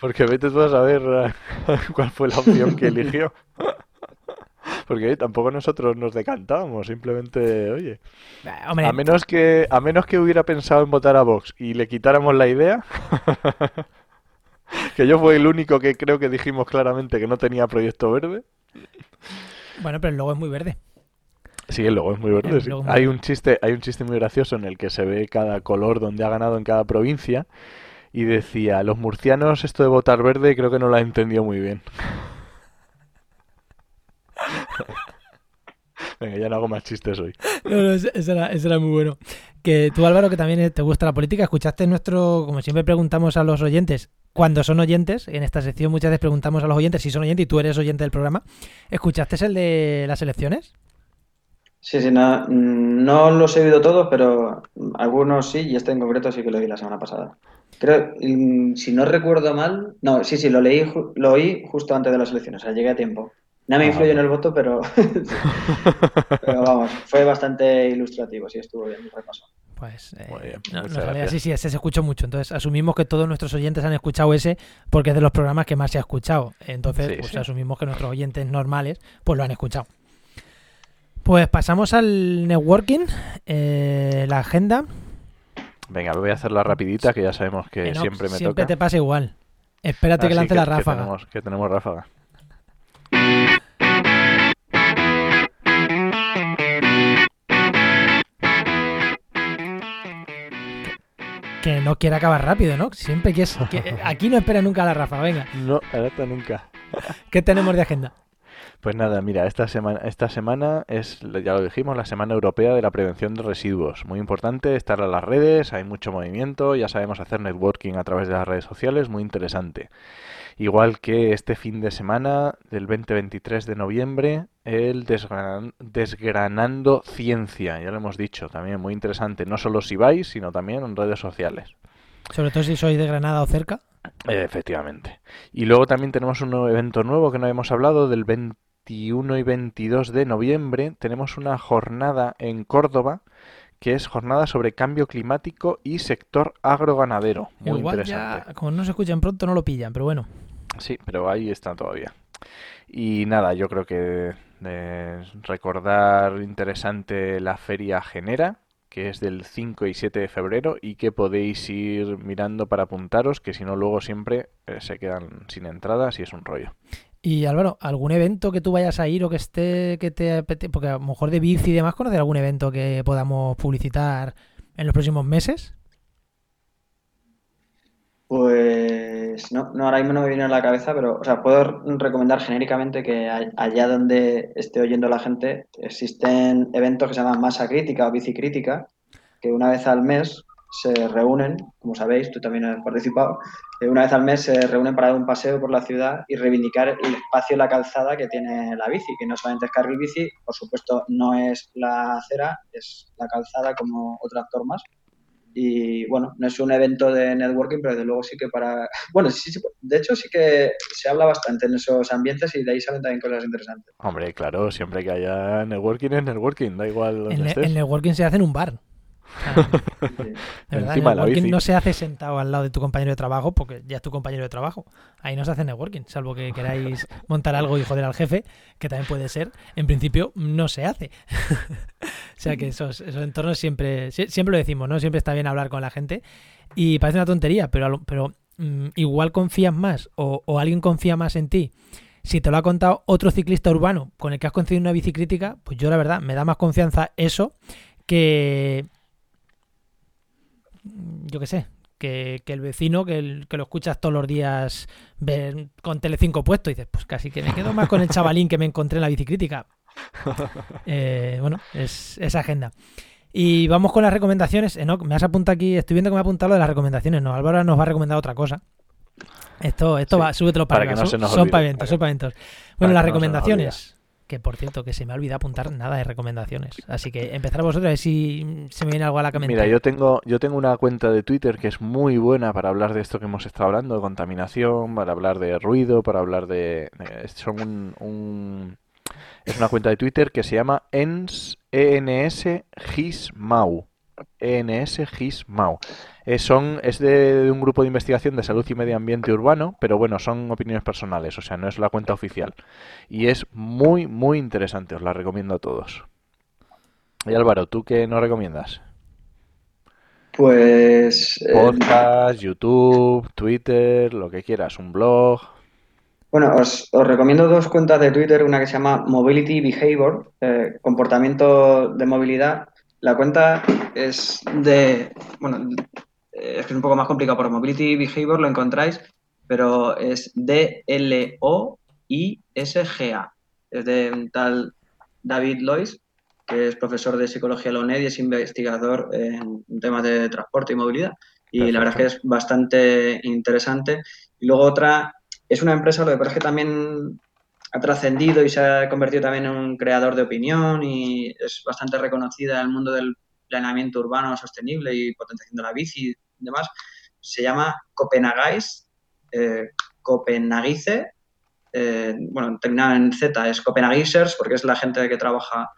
Porque vete tú a saber (laughs) cuál fue la opción que (laughs) eligió. Porque tampoco nosotros nos decantábamos, simplemente, oye, a menos que a menos que hubiera pensado en votar a Vox y le quitáramos la idea, (laughs) que yo fui el único que creo que dijimos claramente que no tenía proyecto verde. Bueno, pero el logo es muy verde. Sí, el logo es muy verde. hay un chiste, hay un chiste muy gracioso en el que se ve cada color donde ha ganado en cada provincia y decía, los murcianos esto de votar verde creo que no lo ha entendido muy bien. (laughs) (laughs) Venga, ya no hago más chistes hoy. (laughs) No, no, ese era, muy bueno. Que tú, Álvaro, que también te gusta la política, escuchaste nuestro, como siempre preguntamos a los oyentes, cuando son oyentes, en esta sección muchas veces preguntamos a los oyentes si son oyentes y tú eres oyente del programa, ¿escuchaste el de las elecciones? Sí, sí, no, no los he oído todos, pero algunos sí, y este en concreto sí que lo oí la semana pasada. Creo, si no recuerdo mal, no, sí, sí, lo leí, lo oí justo antes de las elecciones, o sea, llegué a tiempo. No me ah, influyó en el voto, pero, (laughs) (laughs) pero vamos, fue bastante ilustrativo, sí estuvo bien el repaso. Pues eh, Muy bien, no- sí, sí, ese se escuchó mucho. Entonces asumimos que todos nuestros oyentes han escuchado ese porque es de los programas que más se ha escuchado. Entonces, Sí, pues sí. asumimos que nuestros oyentes normales pues lo han escuchado. Pues pasamos al networking, eh, la agenda. Venga, voy a hacerla rapidita, que ya sabemos que siempre me siempre toca. te pasa igual. Espérate que Así lance la ráfaga. tenemos, que tenemos ráfaga. Que no quiere acabar rápido, ¿no? Siempre que es. (laughs) que- aquí no espera nunca la ráfaga. Venga, No, ahorita nunca. (laughs) ¿qué tenemos de agenda? Pues nada, mira, esta semana, esta semana es, ya lo dijimos, la Semana Europea de la Prevención de Residuos. Muy importante estar en las redes, hay mucho movimiento, ya sabemos hacer networking a través de las redes sociales, muy interesante. Igual que este fin de semana del 20-23 de noviembre, el desgran- Desgranando Ciencia, ya lo hemos dicho, también muy interesante, no solo si vais, sino también en redes sociales. Sobre todo si sois de Granada o cerca. Efectivamente. Y luego también tenemos un nuevo evento nuevo que no hemos hablado del 21 y 22 de noviembre. Tenemos una jornada en Córdoba que es jornada sobre cambio climático y sector agroganadero. Muy Igual interesante. ya, como no se escuchan pronto, no lo pillan, pero bueno. Sí, pero ahí está todavía. Y nada, yo creo que recordar interesante la Feria Genera, que es del 5 y 7 de febrero y que podéis ir mirando para apuntaros, que si no luego siempre eh, se quedan sin entradas y es un rollo. Y Álvaro, ¿algún evento que tú vayas a ir o que esté, que te porque a lo mejor de bici y demás, conocer algún evento que podamos publicitar en los próximos meses? Pues no, no, ahora mismo no me viene a la cabeza, pero o sea, puedo recomendar genéricamente que allá donde esté oyendo la gente existen eventos que se llaman masa crítica o bici crítica, que una vez al mes se reúnen, como sabéis, tú también has participado, una vez al mes se reúnen para dar un paseo por la ciudad y reivindicar el espacio y la calzada que tiene la bici, que no solamente es carril bici, por supuesto no es la acera, es la calzada como otras formas. Y bueno, no es un evento de networking, pero desde luego sí que para... (laughs) Bueno, sí, sí, de hecho sí que se habla bastante en esos ambientes y de ahí salen también cosas interesantes. Hombre, claro, siempre que haya networking es networking, da igual donde El, ne- estés. el networking se hace en un bar. (laughs) De verdad, Encima el de la networking no se hace sentado al lado de tu compañero de trabajo, porque ya es tu compañero de trabajo. Ahí no se hace networking, salvo que queráis (laughs) montar algo y joder al jefe, que también puede ser. En principio, no se hace. (laughs) o sea que esos, esos entornos siempre, sie- siempre lo decimos, ¿no? Siempre está bien hablar con la gente. Y parece una tontería, pero, pero mm, igual confías más o, o alguien confía más en ti. Si te lo ha contado otro ciclista urbano con el que has conseguido una bicicrítica, pues yo la verdad me da más confianza eso que, yo qué sé, que, que el vecino que, el- que lo escuchas todos los días ver con Telecinco puesto y dices, pues casi que me quedo más con el chavalín que me encontré en la bicicrítica. (laughs) Eh, bueno, es esa agenda. Y vamos con las recomendaciones. Enoch, me has apuntado aquí, estoy viendo que me ha apuntado lo de las recomendaciones. No, Álvaro nos va a recomendar otra cosa. Esto, esto Sí, va, súbetelo para, para que no son- se nos son olvide, para son que- pavientos. para Bueno, las recomendaciones. Que por cierto, que se me ha olvidado apuntar nada de recomendaciones. Así que empezar vosotros a ver si se me viene algo a la cabeza. Mira, yo tengo, yo tengo una cuenta de Twitter que es muy buena para hablar de esto que hemos estado hablando, de contaminación, para hablar de ruido, para hablar de... son un, un- es una cuenta de Twitter que se llama ENS, ENS GISMAU. ENS GISMAU. Eh, son, es de, de un grupo de investigación de salud y medio ambiente urbano, pero bueno, son opiniones personales, o sea, no es la cuenta oficial. Y es muy, muy interesante, os la recomiendo a todos. Y Álvaro, ¿tú qué nos recomiendas? Pues eh, Podcast, YouTube, Twitter, lo que quieras, un blog. Bueno, os, os recomiendo dos cuentas de Twitter, una que se llama Mobility Behavior, eh, comportamiento de movilidad. La cuenta es de, bueno, eh, es que es un poco más complicado, por Mobility Behavior lo encontráis, pero es D-L-O-I-S-G-A. Es de un tal David Lois, que es profesor de psicología en la UNED y es investigador en temas de transporte y movilidad. Y la verdad es que es bastante interesante. Y luego otra es una empresa, lo que pasa es que también ha trascendido y se ha convertido también en un creador de opinión y es bastante reconocida en el mundo del planeamiento urbano sostenible y potenciación de la bici y demás. Se llama Copenhaguis, eh, Copenhagice, eh, bueno, terminado en Z, es Copenhagisers porque es la gente que trabaja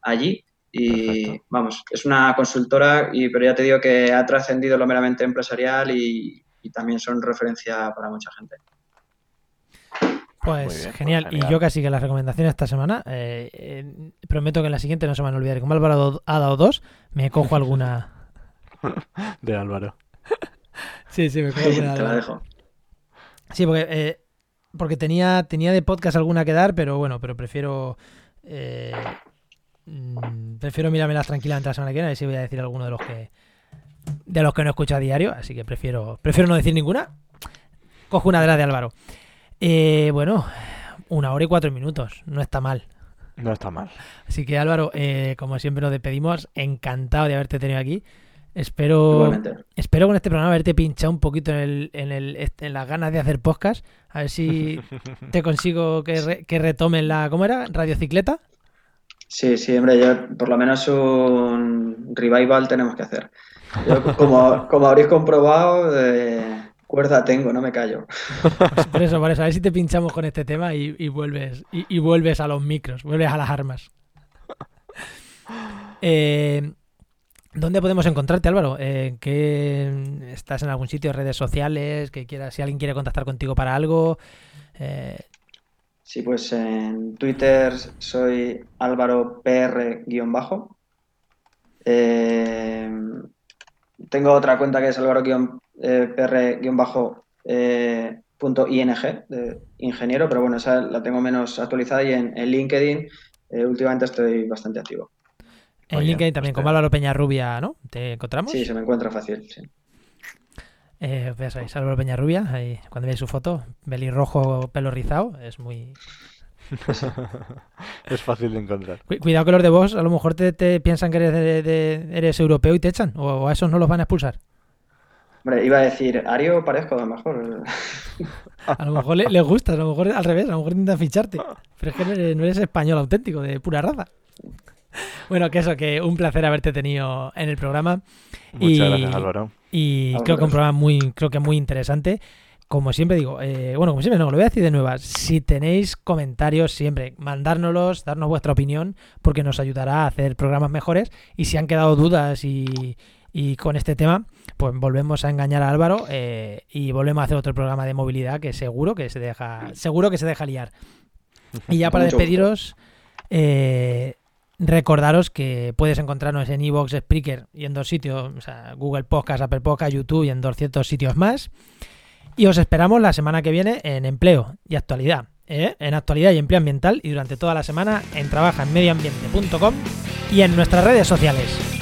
allí Y vamos, es una consultora, y, pero ya te digo que ha trascendido lo meramente empresarial y, y también son referencia para mucha gente. Pues, bien, pues genial. genial. Y yo casi que las recomendaciones esta semana, eh, eh, prometo que en la siguiente no se me van a olvidar. Como Álvaro ha dado dos, me cojo alguna. (laughs) De Álvaro. sí, sí, me cojo alguna. te la dejo. Sí, porque, eh, porque tenía, tenía de podcast alguna que dar, pero bueno, pero prefiero. eh, mm, prefiero mirármelas tranquilamente la semana que viene, a ver si voy a decir alguno de los que. De los que no escucho a diario, así que prefiero, prefiero no decir ninguna. Cojo una de las de Álvaro. Eh, bueno, una hora y cuatro minutos, no está mal. No está mal. Así que Álvaro, eh, como siempre nos despedimos, encantado de haberte tenido aquí. Espero, Igualmente. espero con este programa haberte pinchado un poquito en, el, en, el, este- en las ganas de hacer podcast. A ver si (laughs) te consigo que, re- que retomen la, ¿cómo era? Radiocicleta. Sí, sí, hombre, yo por lo menos un revival tenemos que hacer. Yo, como, como habréis comprobado, eh, cuerda tengo, no me callo. Pues por eso, por eso, a ver si te pinchamos con este tema y, y vuelves y, y vuelves a los micros, vuelves a las armas. Eh, ¿Dónde podemos encontrarte, Álvaro? Eh, ¿qué- ¿Estás en algún sitio, redes sociales? Que quieras, si alguien quiere contactar contigo para algo. Eh, Sí, pues en Twitter soy Álvaro PR-bajo. Eh, tengo otra cuenta que es Álvaro-PR-bajo eh, punto ing de ingeniero, pero bueno, esa la tengo menos actualizada y en, en LinkedIn eh, últimamente estoy bastante activo. en Oye, LinkedIn también, pues como te- Álvaro Peñarrubia, ¿no? ¿Te encontramos? Sí, se me encuentra fácil. sí. Eh, ya sabéis, Álvaro Peñarrubia, ahí, cuando veáis su foto, pelirrojo, pelo rizado, es muy... (laughs) es fácil de encontrar. Cu- Cuidado que los de vos a lo mejor te, te piensan que eres, de- de- eres europeo y te echan, o, o a esos no los van a expulsar. Hombre, iba a decir, Ario parezco a lo mejor. (laughs) A lo mejor le- les gustas, a lo mejor al revés, a lo mejor intentan ficharte. Pero es que no eres, no eres español auténtico, de pura raza. Bueno, que eso, que un placer haberte tenido en el programa Muchas Y- gracias, Álvaro. y creo que un programa muy, creo que muy interesante. Como siempre digo, eh, bueno, como siempre no, lo voy a decir de nuevas. Si tenéis comentarios, siempre mandárnoslos, darnos vuestra opinión, porque nos ayudará a hacer programas mejores. Y si han quedado dudas y, y con este tema, pues volvemos a engañar a Álvaro eh, y volvemos a hacer otro programa de movilidad que seguro que se deja, seguro que se deja liar. Y ya para despediros, eh, recordaros que puedes encontrarnos en Evox, Spreaker y en dos sitios, o sea, Google Podcast, Apple Podcast, YouTube y en 200 sitios más. Y os esperamos la semana que viene en empleo y actualidad. ¿eh? En actualidad y empleo ambiental y durante toda la semana en trabajaenmedioambiente.com y en nuestras redes sociales.